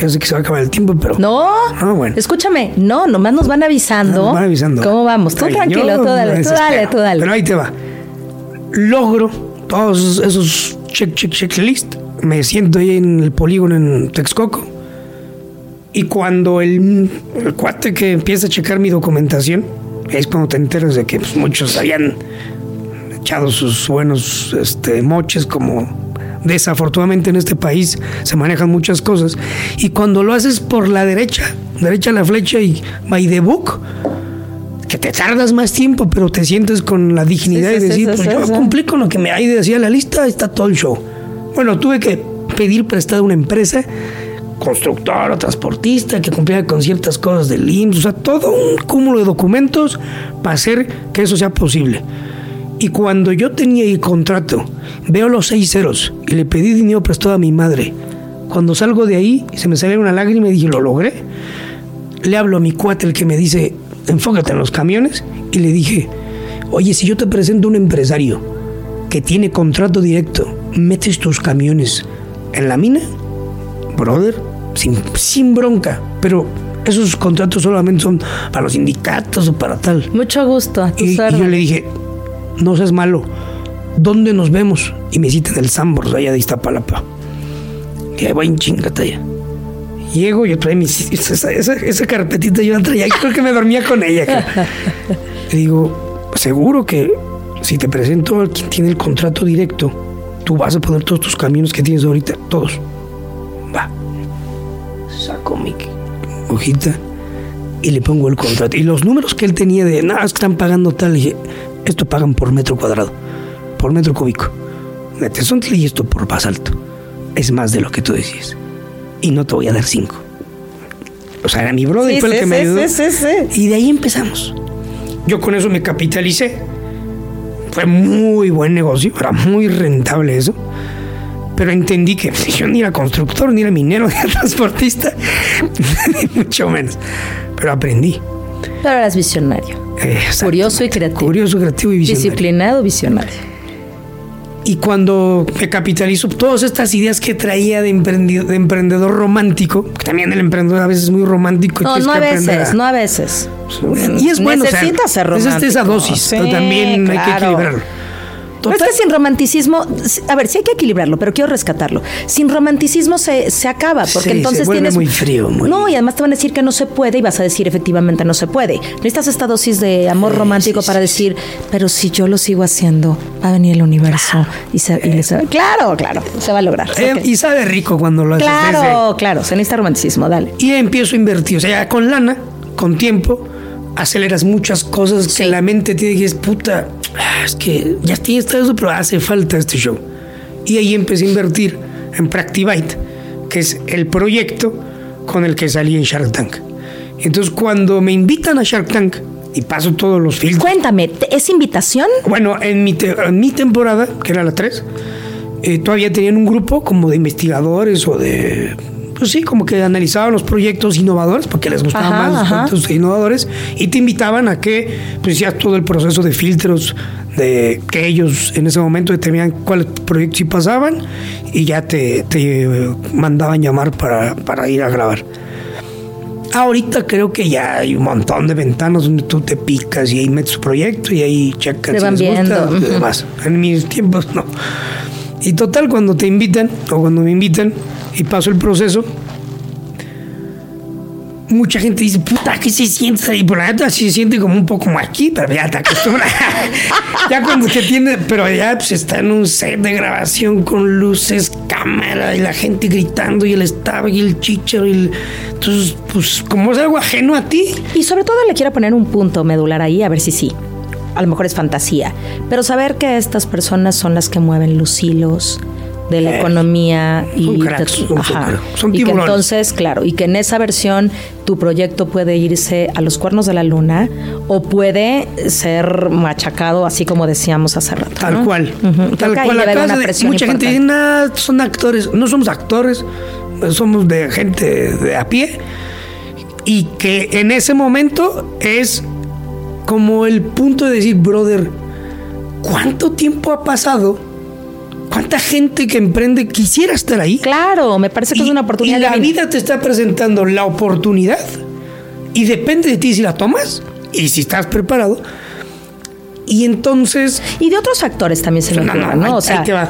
Speaker 2: Ya sé que se va a acabar el tiempo, pero.
Speaker 1: No. Ah, bueno. Escúchame, no, nomás nos van avisando. nos van avisando. ¿Cómo vamos? Tú tranquilo, tú dale, tú dale, tú dale.
Speaker 2: Pero ahí te va. Logro todos esos check, check, checklist. Me siento ahí en el polígono en Texcoco y cuando el, cuate que empieza a checar mi documentación, es cuando te enteras de que pues, muchos habían echado sus buenos este, moches como desafortunadamente en este país se manejan muchas cosas y cuando lo haces por la derecha, derecha la flecha y by the book, que te tardas más tiempo, pero te sientes con la dignidad de decir, pues yo cumplí con lo que me hay de decir la lista, está todo el show. Bueno, tuve que pedir prestado una empresa constructor o transportista que cumpliera con ciertas cosas del IMSS, o sea, todo un cúmulo de documentos para hacer que eso sea posible. Y cuando yo tenía el contrato, veo los seis ceros y le pedí dinero prestado a mi madre. Cuando salgo de ahí, se me salió una lágrima y dije, ¿lo logré? Le hablo a mi cuate, el que me dice, enfócate en los camiones, y le dije, oye, si yo te presento un empresario que tiene contrato directo, metes tus camiones en la mina, brother, sin, bronca, pero esos contratos solamente son para los sindicatos o para tal.
Speaker 1: Mucho gusto. A
Speaker 2: y, yo le dije, no seas malo, ¿dónde nos vemos? Y me citan el Sambors, allá de Iztapalapa. Y ahí voy en chingata ya. Llego, yo traía mis, esa, esa, carpetita, yo la traía, creo que me dormía con ella. le digo, seguro que si te presento a quien tiene el contrato directo, tú vas a poner todos tus caminos que tienes ahorita, todos saco mi hojita y le pongo el contrato. Y los números que él tenía de, nada, es que están pagando tal, y esto pagan por metro cuadrado, por metro cúbico. y esto por basalto. Es más de lo que tú decías. Y no te voy a dar cinco. O sea, era mi brother, fue el que me ayudó. y de ahí empezamos. Yo con eso me capitalicé. Fue muy buen negocio, era muy rentable eso pero entendí que yo ni era constructor, ni era minero, ni era transportista, ni mucho menos. Pero aprendí.
Speaker 1: Pero eras visionario. Curioso y creativo.
Speaker 2: Curioso, creativo y visionario.
Speaker 1: Disciplinado, visionario.
Speaker 2: Y cuando me capitalizo todas estas ideas que traía de, emprendedor romántico, que también el emprendedor a veces es muy romántico.
Speaker 1: No, no a veces, no a veces.
Speaker 2: Y es bueno. Necesita ser romántico. Es esa dosis, pero también hay que equilibrarlo.
Speaker 1: Pero es que sin romanticismo, a ver, sí hay que equilibrarlo, pero quiero rescatarlo. Sin romanticismo se, se acaba, porque entonces
Speaker 2: se
Speaker 1: tienes.
Speaker 2: muy frío.
Speaker 1: No, y además te van a decir que no se puede y vas a decir efectivamente no se puede. Necesitas esta dosis de amor romántico para decir, pero si yo lo sigo haciendo, va a venir el universo y, se, Claro, claro, se va a lograr.
Speaker 2: Eh, y sabe rico cuando lo
Speaker 1: haces. Claro, claro, se necesita romanticismo, dale.
Speaker 2: Y empiezo a invertir, o sea, con lana, con tiempo aceleras muchas cosas que la mente tiene que es puta, ah, es que ya tiene eso, pero hace falta este show. Y ahí empecé a invertir en Practivite, que es el proyecto con el que salí en Shark Tank. Entonces, cuando me invitan a Shark Tank y paso todos los filtros.
Speaker 1: Cuéntame, ¿es invitación?
Speaker 2: Bueno, en mi, en mi temporada, que era la 3, eh, todavía tenían un grupo como de investigadores o de pues sí, como que analizaban los proyectos innovadores, porque les gustaban más los proyectos innovadores, y te invitaban a que pues hicieras todo el proceso de filtros de que ellos en ese momento determinaban cuáles proyectos sí pasaban y ya te, mandaban llamar para, para ir a grabar. Ahorita creo que ya hay un montón de ventanas donde tú te picas y ahí metes tu proyecto y ahí checas
Speaker 1: si les gusta
Speaker 2: y demás. En mis tiempos no. Y total, cuando te invitan o cuando me invitan, y paso el proceso, mucha gente dice, puta, ¿qué se siente ahí? Por la neta sí se siente como un poco como aquí, pero ya te acostumbras. ya cuando te tiene, pero ya pues, está en un set de grabación con luces, cámara y la gente gritando y el staff y el chichero y entonces pues como es algo ajeno a ti.
Speaker 1: Y sobre todo le quiero poner un punto medular ahí a ver si sí. A lo mejor es fantasía, pero saber que estas personas son las que mueven los hilos, de la economía y,
Speaker 2: son,
Speaker 1: y que entonces, claro, y que en esa versión tu proyecto puede irse a los cuernos de la luna o puede ser machacado, así como decíamos hace rato.
Speaker 2: Tal cual. Tal cual. mucha gente dice, son actores. No somos actores, somos de gente de a pie. Y que en ese momento es como el punto de decir, brother, ¿cuánto tiempo ha pasado? ¿Cuánta gente que emprende quisiera estar ahí?
Speaker 1: Claro, me parece que es una oportunidad.
Speaker 2: Y la vida te está presentando la oportunidad y depende de ti si la tomas y si estás preparado. Y entonces.
Speaker 1: Y de otros factores también se lo no, no, ¿no?
Speaker 2: o sea, va.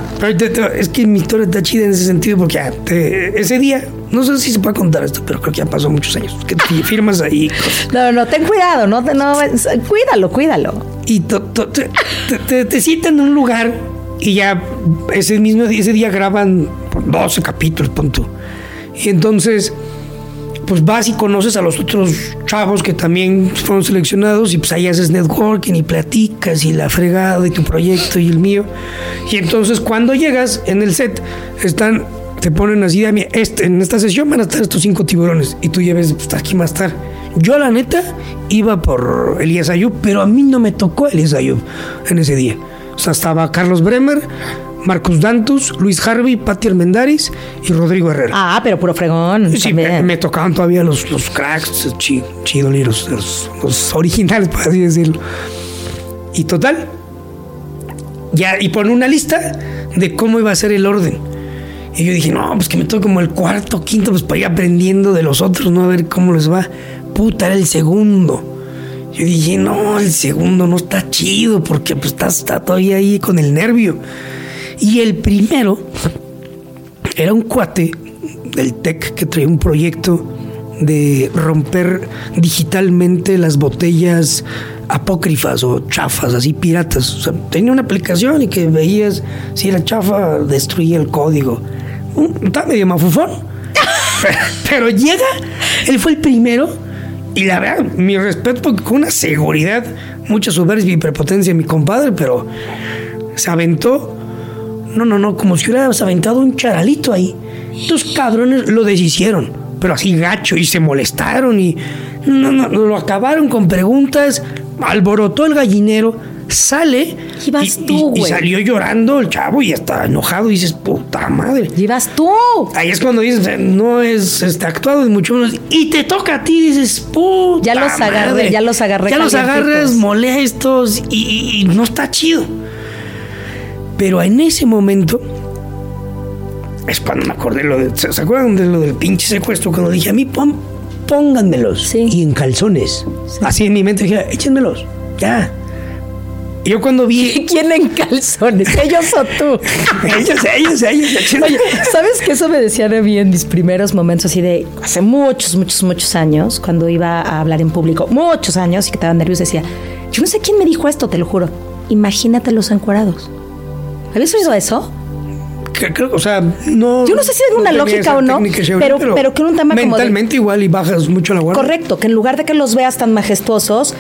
Speaker 2: es que mi historia está chida en ese sentido porque ah, ese día, no sé si se puede contar esto, pero creo que ya pasó muchos años. Que te firmas ahí.
Speaker 1: No, no, ten cuidado, no, no, cuídalo, cuídalo.
Speaker 2: Y te, te sientan en un lugar y ya ese mismo ese día graban 12 capítulos, punto. Y entonces, pues vas y conoces a los otros chavos que también fueron seleccionados y pues ahí haces networking y platicas y la fregada de tu proyecto y el mío. Y entonces cuando llegas en el set, están, te ponen así, este, en esta sesión van a estar estos cinco tiburones y tú ya ves, pues aquí a estar. Yo la neta iba por Elías Ayub, pero a mí no me tocó Elías Ayub en ese día. O sea, estaba Carlos Bremer, Marcos Dantus, Luis Harvey, Patti Armendaris y Rodrigo Herrera.
Speaker 1: Ah, pero puro fregón.
Speaker 2: Sí, me, tocaban todavía los, los cracks chidos, los, los, originales, por así decirlo. Y total, ya, y pone una lista de cómo iba a ser el orden. Y yo dije, no, pues que me toque como el cuarto, quinto, pues para ir aprendiendo de los otros, ¿no? A ver cómo les va. Puta, era el segundo. Yo dije, no, el segundo no está chido porque pues está, todavía ahí con el nervio. Y el primero era un cuate del TEC que traía un proyecto de romper digitalmente las botellas apócrifas o chafas, así piratas. O sea, tenía una aplicación y que veías si era chafa, destruía el código. Está medio mafufón. pero llega, él fue el primero y la verdad, mi respeto, porque con una seguridad, mucha soberbia y prepotencia mi compadre, pero se aventó. No, no, no, como si hubiera aventado un charalito ahí. Estos cabrones lo deshicieron, pero así gacho, y se molestaron y no, no, lo acabaron con preguntas, alborotó el gallinero sale.
Speaker 1: Y tú,
Speaker 2: Y, salió llorando el chavo y está enojado. Y dices, puta madre.
Speaker 1: Llevas tú.
Speaker 2: Ahí es cuando dices, no es este, actuado, es mucho menos. Y te toca a ti, dices, puta
Speaker 1: Ya los agarré, ya los agarré.
Speaker 2: Ya los agarras molestos y, y no está chido. Pero en ese momento es cuando me acordé lo de, ¿se acuerdan de lo del pinche secuestro? Cuando dije a mí, pónganmelos. Y en calzones. Así en mi mente dije, échenmelos. Ya. Yo cuando vi.
Speaker 1: ¿Quién en calzones? ¿Ellos o tú?
Speaker 2: ellos, ellos, ellos.
Speaker 1: Oye, ¿sabes que eso me decían a mí en mis primeros momentos así de hace muchos, muchos, muchos años, cuando iba a hablar en público, muchos años y que estaba nervioso, decía, yo no sé quién me dijo esto, te lo juro. Imagínate los encuadrados. ¿Habías oído eso?
Speaker 2: o sea, no.
Speaker 1: Yo no sé si es una lógica o no, pero, pero, que un tema
Speaker 2: mentalmente igual y bajas mucho la guardia.
Speaker 1: Correcto, que en lugar de que los veas tan majestuosos,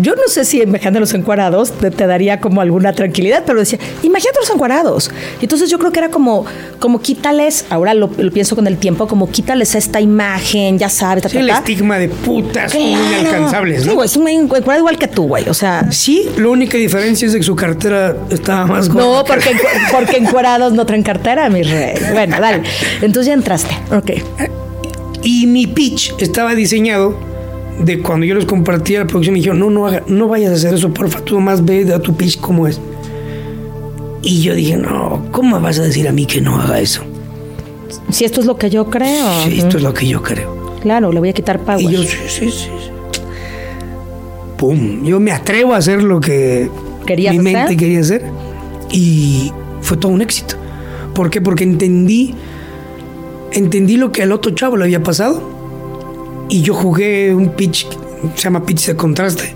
Speaker 1: yo no sé si imagínate los encuadrados te, daría como alguna tranquilidad, pero decía, imagínate los encuadrados. Entonces yo creo que era como, como quítales, ahora lo, pienso con el tiempo, como quítales esta imagen, ya sabes.
Speaker 2: el estigma de putas inalcanzables, ¿no?
Speaker 1: es un encuadrado igual que tú, güey, o sea.
Speaker 2: Sí, la única diferencia es de que su cartera estaba más
Speaker 1: gorda. No, porque, porque encuadrados no traen cartera, mi rey. Bueno, dale. Entonces ya entraste, ok.
Speaker 2: Y mi pitch estaba diseñado de cuando yo les compartí a la producción, me dijeron, no, no, haga, no vayas a hacer eso, porfa, tú más ve a tu pitch cómo es. Y yo dije, no, ¿cómo vas a decir a mí que no haga eso?
Speaker 1: Si esto es lo que yo creo.
Speaker 2: Sí, esto es lo que yo creo.
Speaker 1: Claro, le voy a quitar power.
Speaker 2: Y yo, sí, sí, sí. Pum, yo me atrevo a hacer lo que mi mente quería hacer. Y fue todo un éxito. ¿Por qué? Porque entendí, entendí lo que al otro chavo le había pasado y yo jugué un pitch, se llama pitch de contraste,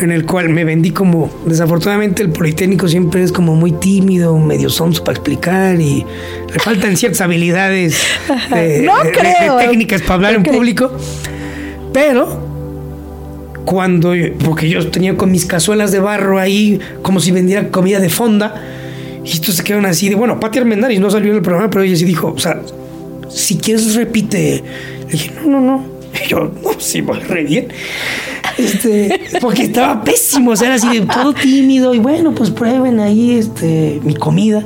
Speaker 2: en el cual me vendí como, desafortunadamente el Politécnico siempre es como muy tímido, medio sonso para explicar y le faltan ciertas habilidades de, técnicas para hablar en público. Pero cuando, porque yo tenía con mis cazuelas de barro ahí, como si vendiera comida de fonda, y estos se quedaron así de, bueno, Pati Armendáriz no salió en el programa, pero ella sí dijo, o sea, si quieres repite. Le dije, no, no, no, yo, no, sí, pues re bien. Este, porque estaba pésimo, o sea, era así de todo tímido y bueno, pues prueben ahí este, mi comida.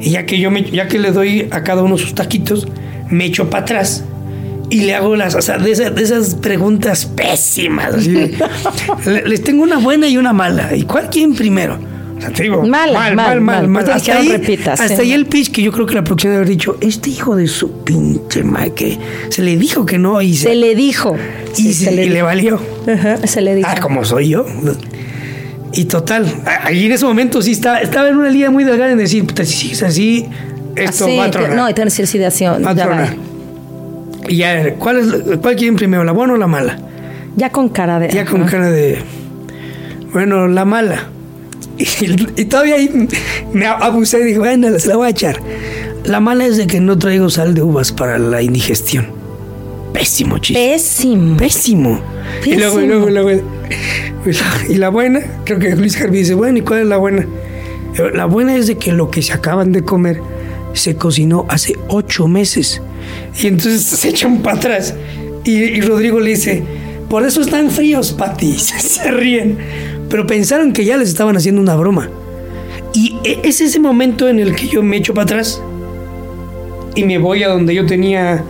Speaker 2: Y ya que yo me, ya que le doy a cada uno sus taquitos, me echo para atrás y le hago las, o sea, de, esas, preguntas pésimas. les tengo una buena y una mala. ¿Y cuál quieren primero?
Speaker 1: Mal, mal, mal, mal,
Speaker 2: Hasta, ahí, hasta ahí el pitch que yo creo que la producción debe haber dicho, este hijo de su pinche madre, que se le dijo que no y
Speaker 1: se, le dijo.
Speaker 2: Y, se, le, valió.
Speaker 1: se le dijo.
Speaker 2: Ah, como soy yo. Y total, ahí en ese momento sí estaba, estaba en una línea muy delgada en decir, si es así, esto va a tronar.
Speaker 1: No, que decir situación. Va a tronar.
Speaker 2: Y ya, ¿cuál, es, ¿cuál quieren primero, la buena o la mala?
Speaker 1: Ya con cara de...
Speaker 2: Ya con cara de... Bueno, la mala. Y, todavía ahí me abusé y dije, bueno, se la voy a echar. La mala es de que no traigo sal de uvas para la indigestión. Pésimo, chiste.
Speaker 1: Pésimo.
Speaker 2: Pésimo. Y luego, y luego, y luego. Y la buena, creo que Luis Harvey dice, bueno, ¿y cuál es la buena? La buena es de que lo que se acaban de comer se cocinó hace ocho meses. Y entonces se echan para atrás. Y, Rodrigo le dice, por eso están fríos, Pati. se ríen pero pensaron que ya les estaban haciendo una broma. Y e, es ese momento en el que yo me echo para atrás y me voy a donde yo tenía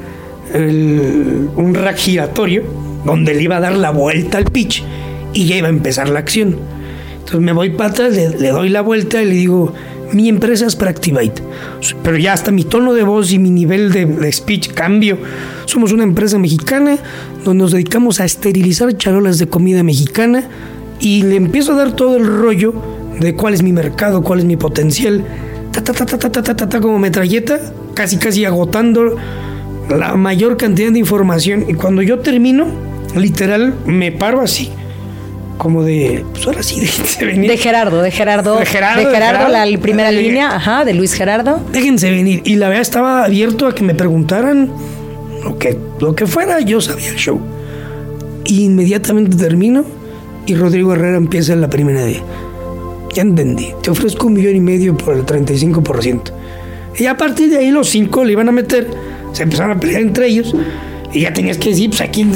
Speaker 2: un rack giratorio, donde le iba a dar la vuelta al pitch y ya iba a empezar la acción. Entonces me voy para atrás, le, doy la vuelta y le digo, mi empresa es Practivate. Pero ya hasta mi tono de voz y mi nivel de, de, speech cambio. Somos una empresa mexicana donde nos dedicamos a esterilizar charolas de comida mexicana y le empiezo a dar todo el rollo de cuál es mi mercado, cuál es mi potencial, ta, ta, ta, ta, ta, ta, ta, ta, como metralleta, casi casi agotando la mayor cantidad de información. Y cuando yo termino, literal, me paro así. Como de, pues ahora sí,
Speaker 1: déjense venir. De Gerardo, de Gerardo. De Gerardo, de Gerardo, la primera línea, ajá, de Luis Gerardo.
Speaker 2: Déjense venir. Y la verdad estaba abierto a que me preguntaran lo que, lo que fuera, yo sabía el show. Y inmediatamente termino y Rodrigo Herrera empieza en la primera de, ya entendí, te ofrezco un millón y medio por el 35%. Y a partir de ahí los cinco le iban a meter, se empezaron a pelear entre ellos. Y ya tenías que decir, pues a quién,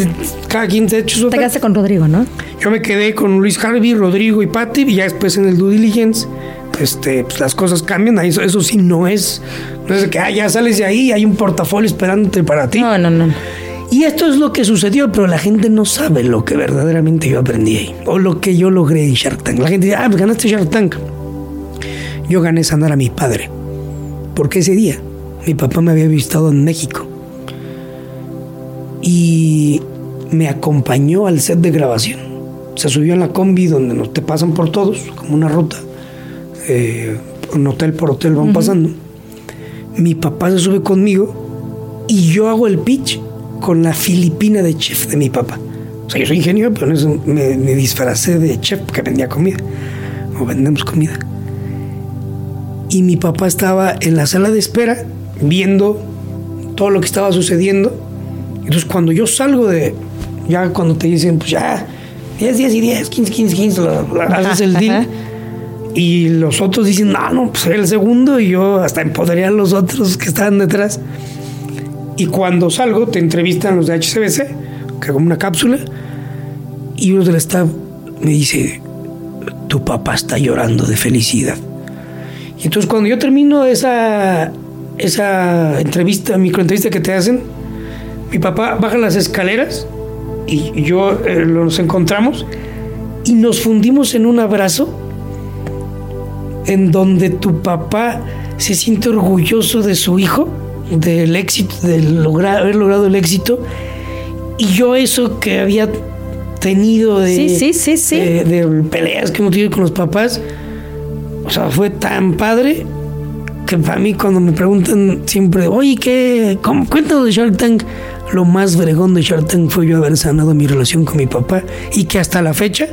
Speaker 2: cada quien se ha hecho su.
Speaker 1: Te quedaste con Rodrigo, ¿no?
Speaker 2: Yo me quedé con Luis Harvey, Rodrigo y Patti, y ya después en el due diligence, este, pues las cosas cambian. Eso, eso sí no es, no es que ah, ya sales de ahí, hay un portafolio esperándote para ti.
Speaker 1: No, no, no.
Speaker 2: Y esto es lo que sucedió, pero la gente no sabe lo que verdaderamente yo aprendí ahí. O lo que yo logré en Shark Tank. La gente dice, ah, pues ganaste Shark Tank. yo gané sanar a mi padre. Porque ese día mi papá me había visitado en México. Y me acompañó al set de grabación. Se subió en la combi donde no te pasan por todos, como una ruta. Eh, un hotel por hotel van pasando. Mi papá se sube conmigo y yo hago el pitch con la filipina de chef de mi papá. O sea, yo soy ingeniero, pero me, me disfracé de chef que vendía comida. O vendemos comida. Y mi papá estaba en la sala de espera viendo todo lo que estaba sucediendo. Entonces, cuando yo salgo de. Ya cuando te dicen, pues ya, 10, 10 y 10, 15, 15, 15, haces el deal. Y los otros dicen, no, no, pues era el segundo. Y yo hasta empoderé a los otros que estaban detrás. Y cuando salgo, te entrevistan los de HCBC, que como una cápsula. Y uno del staff me dice, tu papá está llorando de felicidad. Y entonces cuando yo termino esa, esa entrevista, microentrevista que te hacen, mi papá baja las escaleras y yo eh, nos encontramos y nos fundimos en un abrazo en donde tu papá se siente orgulloso de su hijo, del éxito, de lograr, haber logrado el éxito, y yo eso que había tenido de, de, peleas que hemos tenido con los papás, o sea, fue tan padre que para mí cuando me preguntan siempre, oye, ¿qué? ¿Cómo? Cuéntanos de Shark Tank. Lo más bregón de Shark Tank fue yo haber sanado mi relación con mi papá y que hasta la fecha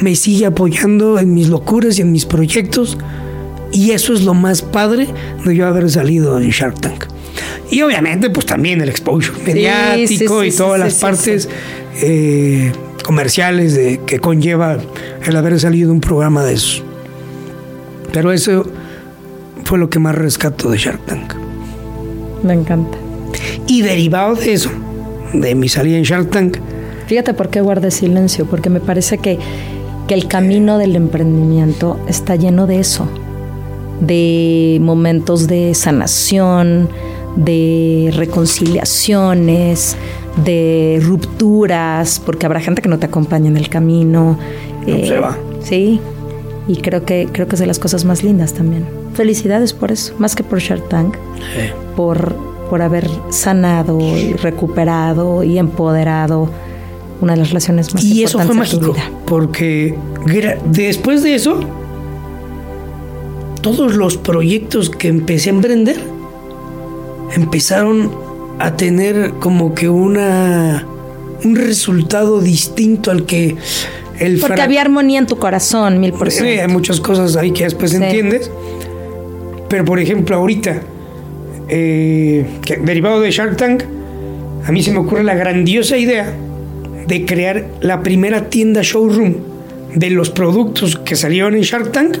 Speaker 2: me sigue apoyando en mis locuras y en mis proyectos. Y eso es lo más padre de yo haber salido en Shark Tank. Y obviamente, pues también el exposure mediático y todas las partes eh, comerciales de, que conlleva el haber salido un programa de eso. Pero eso fue lo que más rescato de Shark Tank.
Speaker 1: Me encanta.
Speaker 2: Y derivado de eso, de mi salida en Shark Tank.
Speaker 1: Fíjate por qué guardé silencio, porque me parece que que el camino del emprendimiento está lleno de eso, de momentos de sanación, de reconciliaciones, de rupturas, porque habrá gente que no te acompaña en el camino.
Speaker 2: Eh, se va.
Speaker 1: Sí, y creo que, creo que es de las cosas más lindas también. Felicidades por eso, más que por Shark Tank, por, por haber sanado y recuperado y empoderado una de las relaciones más y
Speaker 2: eso fue mágico, porque después de eso, todos los proyectos que empecé a emprender empezaron a tener como que una un resultado distinto al que
Speaker 1: el porque había armonía en tu corazón mil por ciento
Speaker 2: sí, hay muchas cosas ahí que después entiendes. Pero por ejemplo ahorita eh, derivado de Shark Tank a mí se me ocurre la grandiosa idea de crear la primera tienda showroom de los productos que salieron en Shark Tank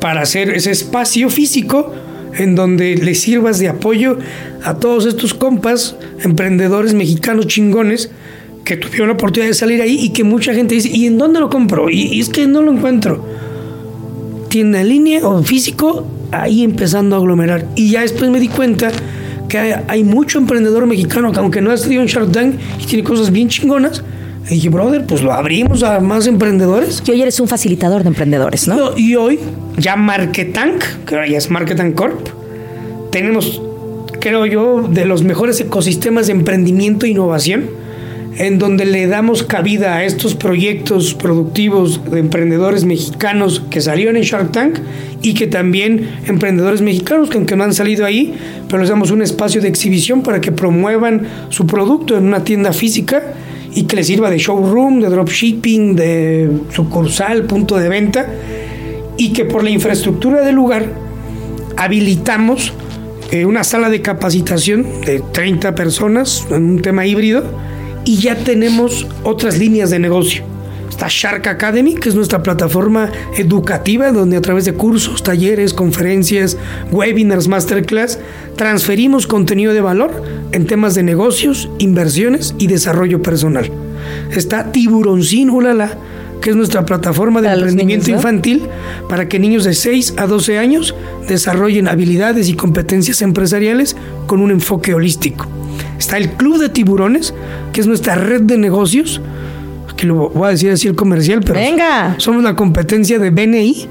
Speaker 2: para hacer ese espacio físico en donde le sirvas de apoyo a todos estos compas, emprendedores mexicanos chingones que tuvieron la oportunidad de salir ahí y que mucha gente dice, ¿y en dónde lo compro? Y, es que no lo encuentro. Tienda en línea o físico, ahí empezando a aglomerar. Y ya después me di cuenta que hay, mucho emprendedor mexicano que aunque no ha estudiado en Shark y tiene cosas bien chingonas, y dije, brother, pues lo abrimos a más emprendedores.
Speaker 1: Y hoy eres un facilitador de emprendedores, ¿no?
Speaker 2: y hoy, ya Marketank, que ahora ya es Marketank Corp, tenemos, creo yo, de los mejores ecosistemas de emprendimiento e innovación en donde le damos cabida a estos proyectos productivos de emprendedores mexicanos que salieron en Shark Tank y que también emprendedores mexicanos que aunque no han salido ahí, pero les damos un espacio de exhibición para que promuevan su producto en una tienda física y que les sirva de showroom, de dropshipping, de sucursal, punto de venta y que por la infraestructura del lugar habilitamos eh, una sala de capacitación de 30 personas en un tema híbrido y ya tenemos otras líneas de negocio. Está Shark Academy, que es nuestra plataforma educativa donde a través de cursos, talleres, conferencias, webinars, masterclass, transferimos contenido de valor en temas de negocios, inversiones y desarrollo personal. Está Tiburoncín Ulala, que es nuestra plataforma de emprendimiento infantil para que niños de 6 a 12 años desarrollen habilidades y competencias empresariales con un enfoque holístico. Está el Club de Tiburones, que es nuestra red de negocios, que lo voy a decir así el comercial, pero
Speaker 1: Venga.
Speaker 2: somos la competencia de BNI,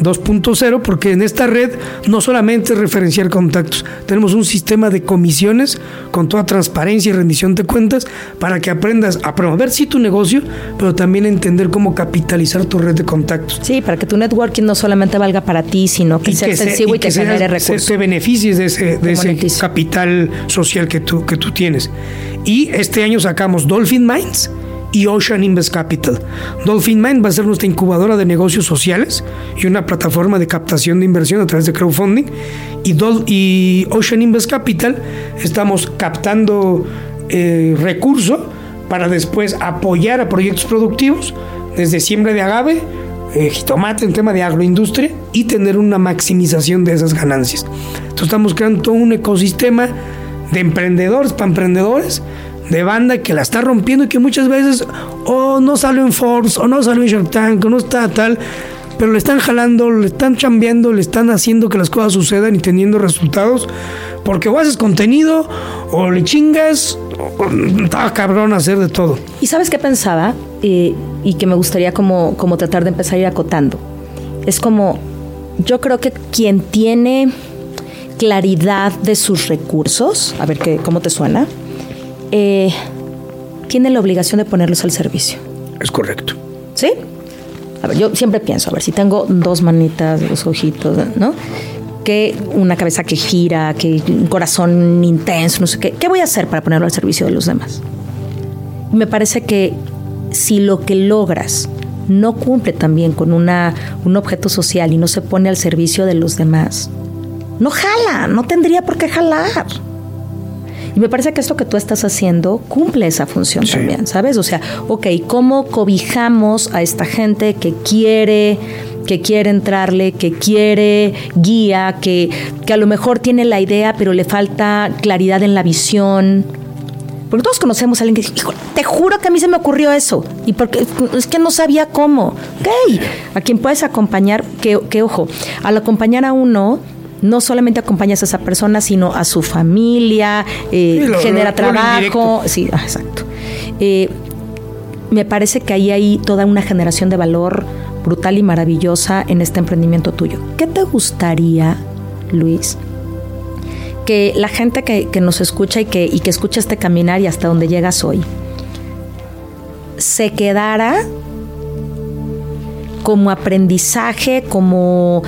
Speaker 2: 2.0 porque en esta red no solamente es referenciar contactos, tenemos un sistema de comisiones con toda transparencia y rendición de cuentas para que aprendas a promover sí tu negocio, pero también entender cómo capitalizar tu red de contactos.
Speaker 1: Sí, para que tu networking no solamente valga para ti, sino que sea sencillo y, que, genere recursos.
Speaker 2: Te beneficies de ese, de ese capital social que tú, que tú tienes. Y este año sacamos Dolphin Minds y Ocean Invest Capital. Dolphin Mind va a ser nuestra incubadora de negocios sociales y una plataforma de captación de inversión a través de crowdfunding. Y, y Ocean Invest Capital estamos captando eh, recursos para después apoyar a proyectos productivos desde siembra de agave, eh, jitomate en tema de agroindustria y tener una maximización de esas ganancias. Entonces estamos creando todo un ecosistema de emprendedores para emprendedores de banda que la está rompiendo y que muchas veces o no sale en Forbes o no sale en Shark Tank o no está tal, pero le están jalando, le están chambeando, le están haciendo que las cosas sucedan y teniendo resultados porque o haces contenido o le chingas o está cabrón hacer de todo.
Speaker 1: ¿Y sabes qué pensaba? y que me gustaría como, como tratar de empezar a ir acotando. Es como, yo creo que quien tiene claridad de sus recursos, a ver qué, cómo te suena, eh, tiene la obligación de ponerlos al servicio.
Speaker 2: Es correcto.
Speaker 1: ¿Sí? A ver, yo siempre pienso, a ver, si tengo dos manitas, dos ojitos, ¿no? Que una cabeza que gira, que un corazón intenso, no sé qué, ¿qué voy a hacer para ponerlo al servicio de los demás? Me parece que si lo que logras no cumple también con una, un objeto social y no se pone al servicio de los demás, no jala, no tendría por qué jalar. Y me parece que esto que tú estás haciendo cumple esa función también, ¿sabes? O sea, ok, ¿cómo cobijamos a esta gente que quiere que quiere entrarle, que quiere guía, que, que a lo mejor tiene la idea, pero le falta claridad en la visión? Porque todos conocemos a alguien que dice, te juro que a mí se me ocurrió eso. Y porque es que no sabía cómo. Ok, a quien puedes acompañar, que, que ojo, al acompañar a uno, no solamente acompañas a esa persona, sino a su familia, eh, genera trabajo. Sí, ah, exacto. Eh, me parece que ahí hay toda una generación de valor brutal y maravillosa en este emprendimiento tuyo. ¿Qué te gustaría, Luis? Que la gente que, nos escucha y que, y que escucha este caminar y hasta donde llegas hoy, se quedara como aprendizaje, como,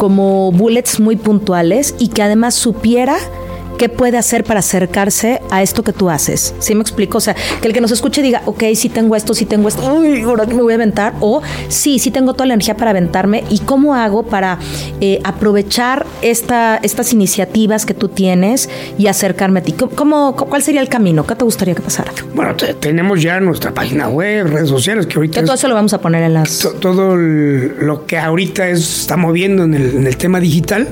Speaker 1: como bullets muy puntuales y que además supiera qué puede hacer para acercarse a esto que tú haces. ¿Sí me explico? O sea, que el que nos escuche diga, ok, sí tengo esto, sí tengo esto, uy, ahora me voy a aventar. O sí, sí tengo toda la energía para aventarme. ¿Y cómo hago para eh, aprovechar esta, estas iniciativas que tú tienes y acercarme a ti? ¿Cómo, ¿Cuál sería el camino? ¿Qué te gustaría que pasara?
Speaker 2: Bueno, tenemos ya nuestra página web, redes sociales, que ahorita...
Speaker 1: todo eso lo vamos a poner en las...
Speaker 2: todo lo que ahorita está moviendo en el, en el tema digital.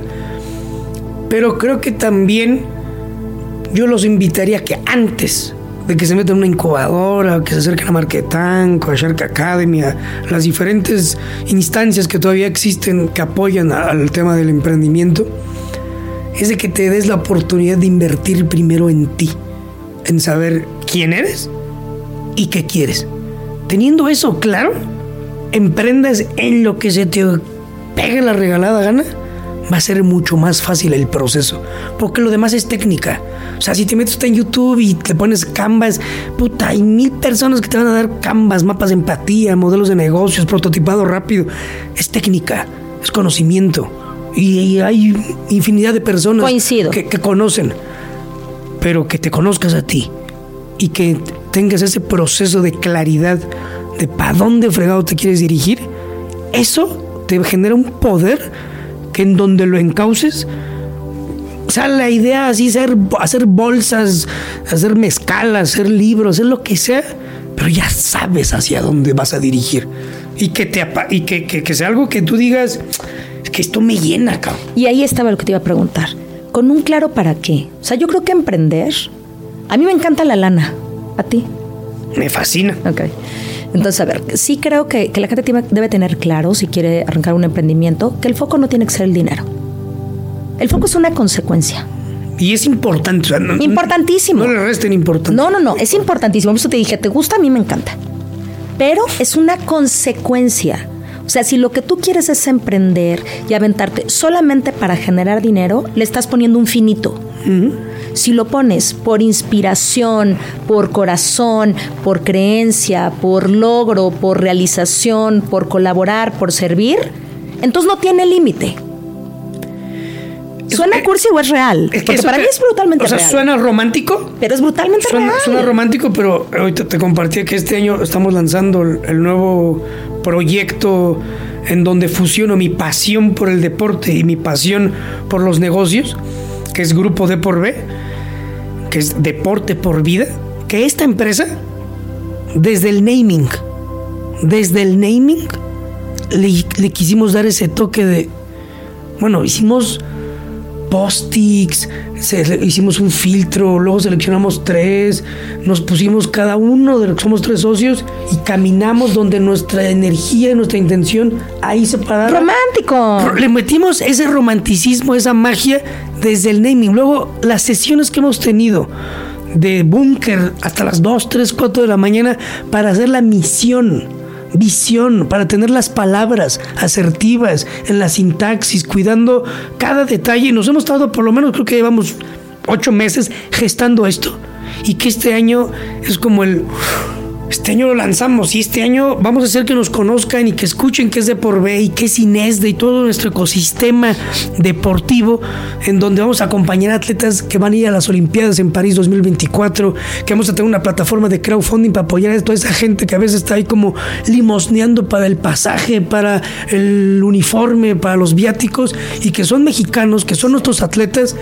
Speaker 2: Pero creo que también yo los invitaría que antes de que se metan en una incubadora, que se acerquen a Marketank, a Shark Academy, a las diferentes instancias que todavía existen que apoyan al tema del emprendimiento, es de que te des la oportunidad de invertir primero en ti, en saber quién eres y qué quieres. Teniendo eso claro, emprendas en lo que se te pegue la regalada gana va a ser mucho más fácil el proceso. Porque lo demás es técnica. O sea, si te metes en YouTube y te pones canvas, puta, hay mil personas que te van a dar canvas, mapas de empatía, modelos de negocios, prototipado rápido. Es técnica, es conocimiento. Y, hay infinidad de personas Que, que conocen. Pero que te conozcas a ti y que tengas ese proceso de claridad de para dónde fregado te quieres dirigir, eso te genera un poder en donde lo encauces, o sea, la idea así, ser, hacer bolsas, hacer mezcal, hacer libros, hacer lo que sea, pero ya sabes hacia dónde vas a dirigir. Y que, te, y que, que, sea algo que tú digas, que esto me llena, cabrón.
Speaker 1: Y ahí estaba lo que te iba a preguntar. Con un claro para qué. O sea, yo creo que emprender. A mí me encanta la lana. ¿A ti?
Speaker 2: Me fascina.
Speaker 1: Ok. Entonces, a ver, sí creo que, la gente debe tener claro, si quiere arrancar un emprendimiento, que el foco no tiene que ser el dinero. El foco es una consecuencia.
Speaker 2: Y es importante.
Speaker 1: Importantísimo.
Speaker 2: No le resten importancia.
Speaker 1: No, no, no, es importantísimo. Por eso te dije, ¿te gusta? A mí me encanta. Pero es una consecuencia. O O sea, si lo que tú quieres es emprender y aventarte solamente para generar dinero, le estás poniendo un finito. Si lo pones por inspiración, por corazón, por creencia, por logro, por realización, por colaborar, por servir, entonces no tiene límite. ¿Suena cursi o es real? Porque para mí es brutalmente
Speaker 2: real. O sea, suena romántico.
Speaker 1: Pero es brutalmente
Speaker 2: real.
Speaker 1: Suena
Speaker 2: romántico, pero ahorita te compartí que este año estamos lanzando el, nuevo proyecto en donde fusiono mi pasión por el deporte y mi pasión por los negocios, que es Grupo D por B, que es Deporte por Vida, que esta empresa, desde el naming, desde el naming, le, le quisimos dar ese toque de, bueno, hicimos post-its, hicimos un filtro, luego seleccionamos tres, nos pusimos cada uno de los que somos tres socios y caminamos donde nuestra energía y nuestra intención ahí separada.
Speaker 1: ¡Romántico!
Speaker 2: Le metimos ese romanticismo, esa magia desde el naming. Luego, las sesiones que hemos tenido de búnker hasta las 2, 3, 4 de la mañana para hacer la misión visión, para tener las palabras asertivas en la sintaxis, cuidando cada detalle. Nos hemos estado, por lo menos creo que llevamos ocho meses gestando esto. Y que este año es como el este año lo lanzamos y este año vamos a hacer que nos conozcan y que escuchen qué es de por B y qué es Inesde y todo nuestro ecosistema deportivo en donde vamos a acompañar a atletas que van a ir a las Olimpiadas en París 2024, que vamos a tener una plataforma de crowdfunding para apoyar a toda esa gente que a veces está ahí como limosneando para el pasaje, para el uniforme, para los viáticos y que son mexicanos, que son nuestros atletas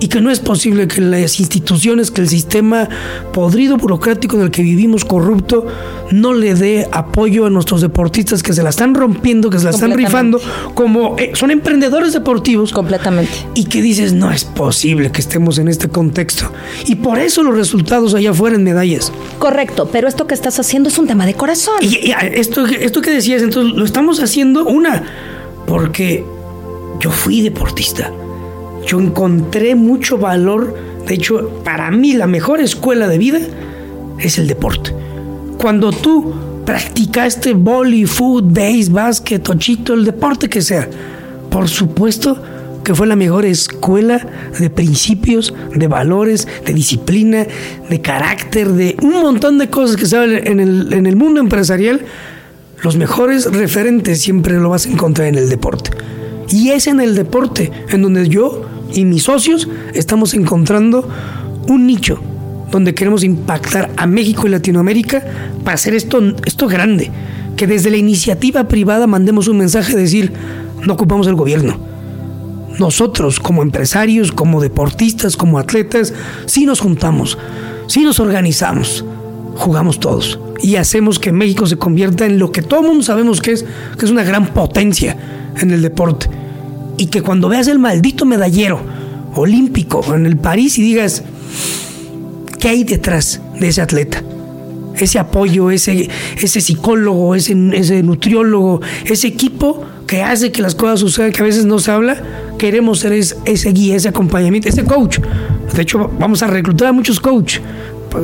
Speaker 2: y que no es posible que las instituciones, que el sistema podrido burocrático en el que vivimos corrupto no le dé apoyo a nuestros deportistas que se la están rompiendo, que se la están rifando, como eh, son emprendedores deportivos.
Speaker 1: Completamente.
Speaker 2: Y que dices, no es posible que estemos en este contexto. Y por eso los resultados allá afuera en medallas.
Speaker 1: Correcto, pero esto que estás haciendo es un tema de corazón.
Speaker 2: Y, esto, esto que decías, entonces lo estamos haciendo una, porque yo fui deportista. Yo encontré mucho valor. De hecho, para mí la mejor escuela de vida es el deporte cuando tú practicaste boli, foot, base, básquet, tochito, el deporte que sea, por supuesto que fue la mejor escuela de principios, de valores, de disciplina, de carácter, de un montón de cosas que se en el, en el mundo empresarial. Los mejores referentes siempre lo vas a encontrar en el deporte. Y es en el deporte en donde yo y mis socios estamos encontrando un nicho donde queremos impactar a México y Latinoamérica para hacer esto, esto grande. Que desde la iniciativa privada mandemos un mensaje de decir, no ocupamos el gobierno. Nosotros como empresarios, como deportistas, como atletas, sí nos juntamos, sí nos organizamos, jugamos todos y hacemos que México se convierta en lo que todo mundo sabemos que es, que es una gran potencia en el deporte. Y que cuando veas el maldito medallero olímpico en el París y digas, ¿Qué hay detrás de ese atleta? Ese apoyo, ese, ese psicólogo, ese, ese nutriólogo, ese equipo que hace que las cosas sucedan, que a veces no se habla, queremos ser ese, guía, ese acompañamiento, ese coach. De hecho, vamos a reclutar a muchos coaches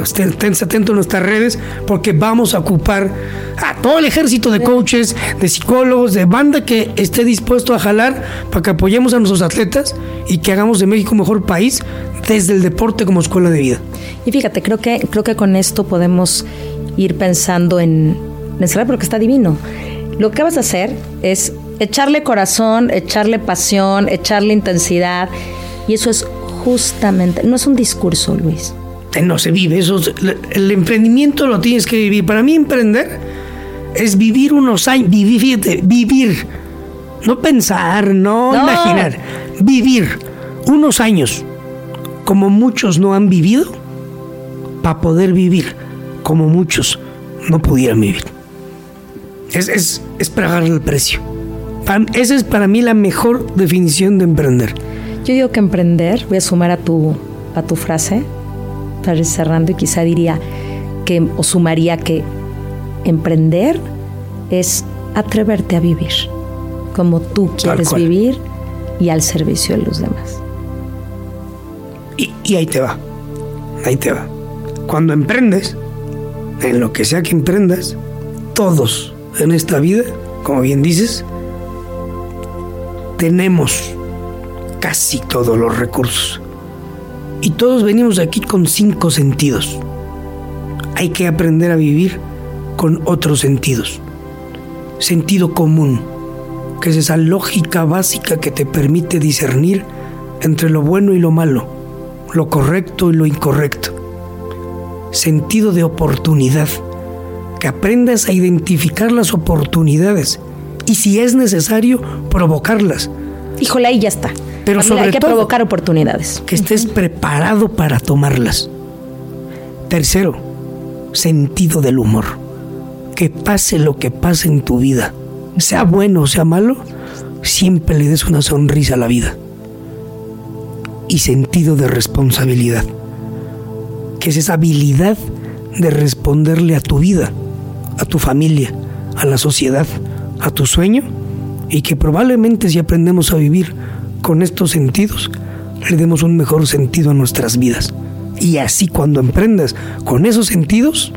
Speaker 2: estén, atentos a nuestras redes porque vamos a ocupar a todo el ejército de coaches, de psicólogos, de banda que esté dispuesto a jalar para que apoyemos a nuestros atletas y que hagamos de México un mejor país desde el deporte como escuela de vida.
Speaker 1: Y fíjate, creo que, creo que con esto podemos ir pensando en, en porque está divino. Lo que vas a hacer es echarle corazón, echarle pasión, echarle intensidad. Y eso es justamente, no es un discurso, Luis.
Speaker 2: No se vive, eso, el emprendimiento lo tienes que vivir. Para mí emprender es vivir unos años, vivir, fíjate, vivir, no pensar, no. imaginar, vivir unos años como muchos no han vivido para poder vivir como muchos no pudieran vivir. Es, es, es pagar el precio. esa es para mí la mejor definición de emprender.
Speaker 1: Yo digo que emprender, voy a sumar a tu, a tu frase, para ir cerrando, y quizá diría que, o sumaría que emprender es atreverte a vivir como tú quieres vivir y al servicio de los demás.
Speaker 2: y ahí te va, ahí te va cuando emprendes, en lo que sea que emprendas, todos en esta vida como bien dices, tenemos casi todos los recursos. Y todos venimos aquí con cinco sentidos. Hay que aprender a vivir con otros sentidos. Sentido común, que es esa lógica básica que te permite discernir entre lo bueno y lo malo, lo correcto y lo incorrecto. Sentido de oportunidad, que aprendas a identificar las oportunidades y si es necesario, provocarlas.
Speaker 1: Híjole, ahí ya está.
Speaker 2: Pero sobre
Speaker 1: hay que provocar oportunidades.
Speaker 2: Que estés preparado para tomarlas. Tercero, sentido del humor. Que pase lo que pase en tu vida, sea bueno o sea malo, siempre le des una sonrisa a la vida. Y sentido de responsabilidad. Que es esa habilidad de responderle a tu vida, a tu familia, a la sociedad, a tu sueño, y que probablemente si aprendemos a vivir con estos sentidos, le demos un mejor sentido a nuestras vidas. Y así cuando emprendas con esos sentidos...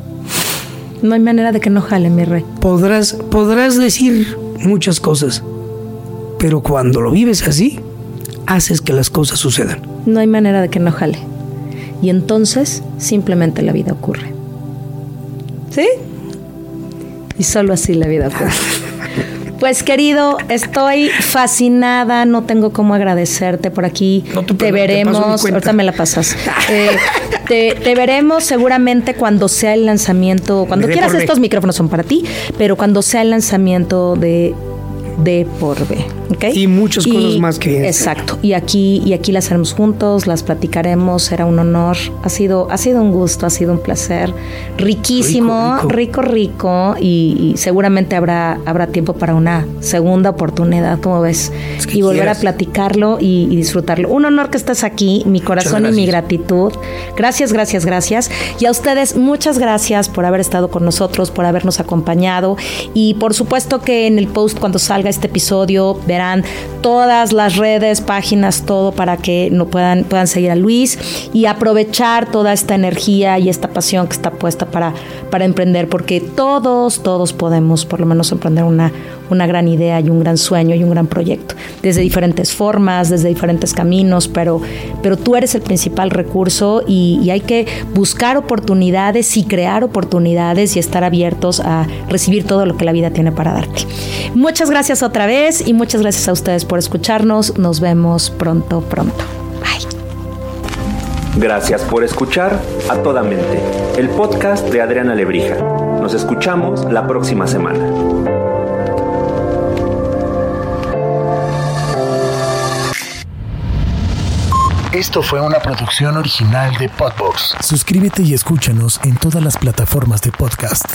Speaker 1: No hay manera de que no jale, mi rey.
Speaker 2: Podrás, podrás decir muchas cosas, pero cuando lo vives así, haces que las cosas sucedan.
Speaker 1: No hay manera de que no jale. Y entonces simplemente la vida ocurre. ¿Sí? Y solo así la vida ocurre. Pues querido, estoy fascinada, no tengo cómo agradecerte por aquí. te, veremos, ahorita me la pasas. Eh, te, veremos seguramente cuando sea el lanzamiento, cuando quieras estos micrófonos son para ti, pero cuando sea el lanzamiento de de por B.
Speaker 2: Y muchas cosas más que
Speaker 1: Exacto. Y aquí, y aquí las haremos juntos, las platicaremos, será un honor. Ha sido, ha sido un gusto, ha sido un placer. Riquísimo, rico, rico, y, seguramente habrá, habrá tiempo para una segunda oportunidad, como ves, y volver a platicarlo y, disfrutarlo. Un honor que estés aquí, mi corazón y mi gratitud. Gracias, gracias, gracias. Y a ustedes, muchas gracias por haber estado con nosotros, por habernos acompañado. Y por supuesto que en el post cuando salga este episodio verán todas las redes, páginas, todo para que no puedan, puedan seguir a Luis y aprovechar toda esta energía y esta pasión que está puesta para, para emprender, porque todos, todos podemos por lo menos emprender una, una gran idea y un gran sueño y un gran proyecto, desde diferentes formas, desde diferentes caminos, pero, pero tú eres el principal recurso y, y hay que buscar oportunidades y crear oportunidades y estar abiertos a recibir todo lo que la vida tiene para darte. Muchas gracias otra vez y muchas gracias a ustedes por escucharnos. Nos vemos pronto, pronto. Bye.
Speaker 3: Gracias por escuchar a toda mente, el podcast de Adriana Lebrija. Nos escuchamos la próxima semana.
Speaker 4: Esto fue una producción original de Podbox. Suscríbete y escúchanos en todas las plataformas de podcast.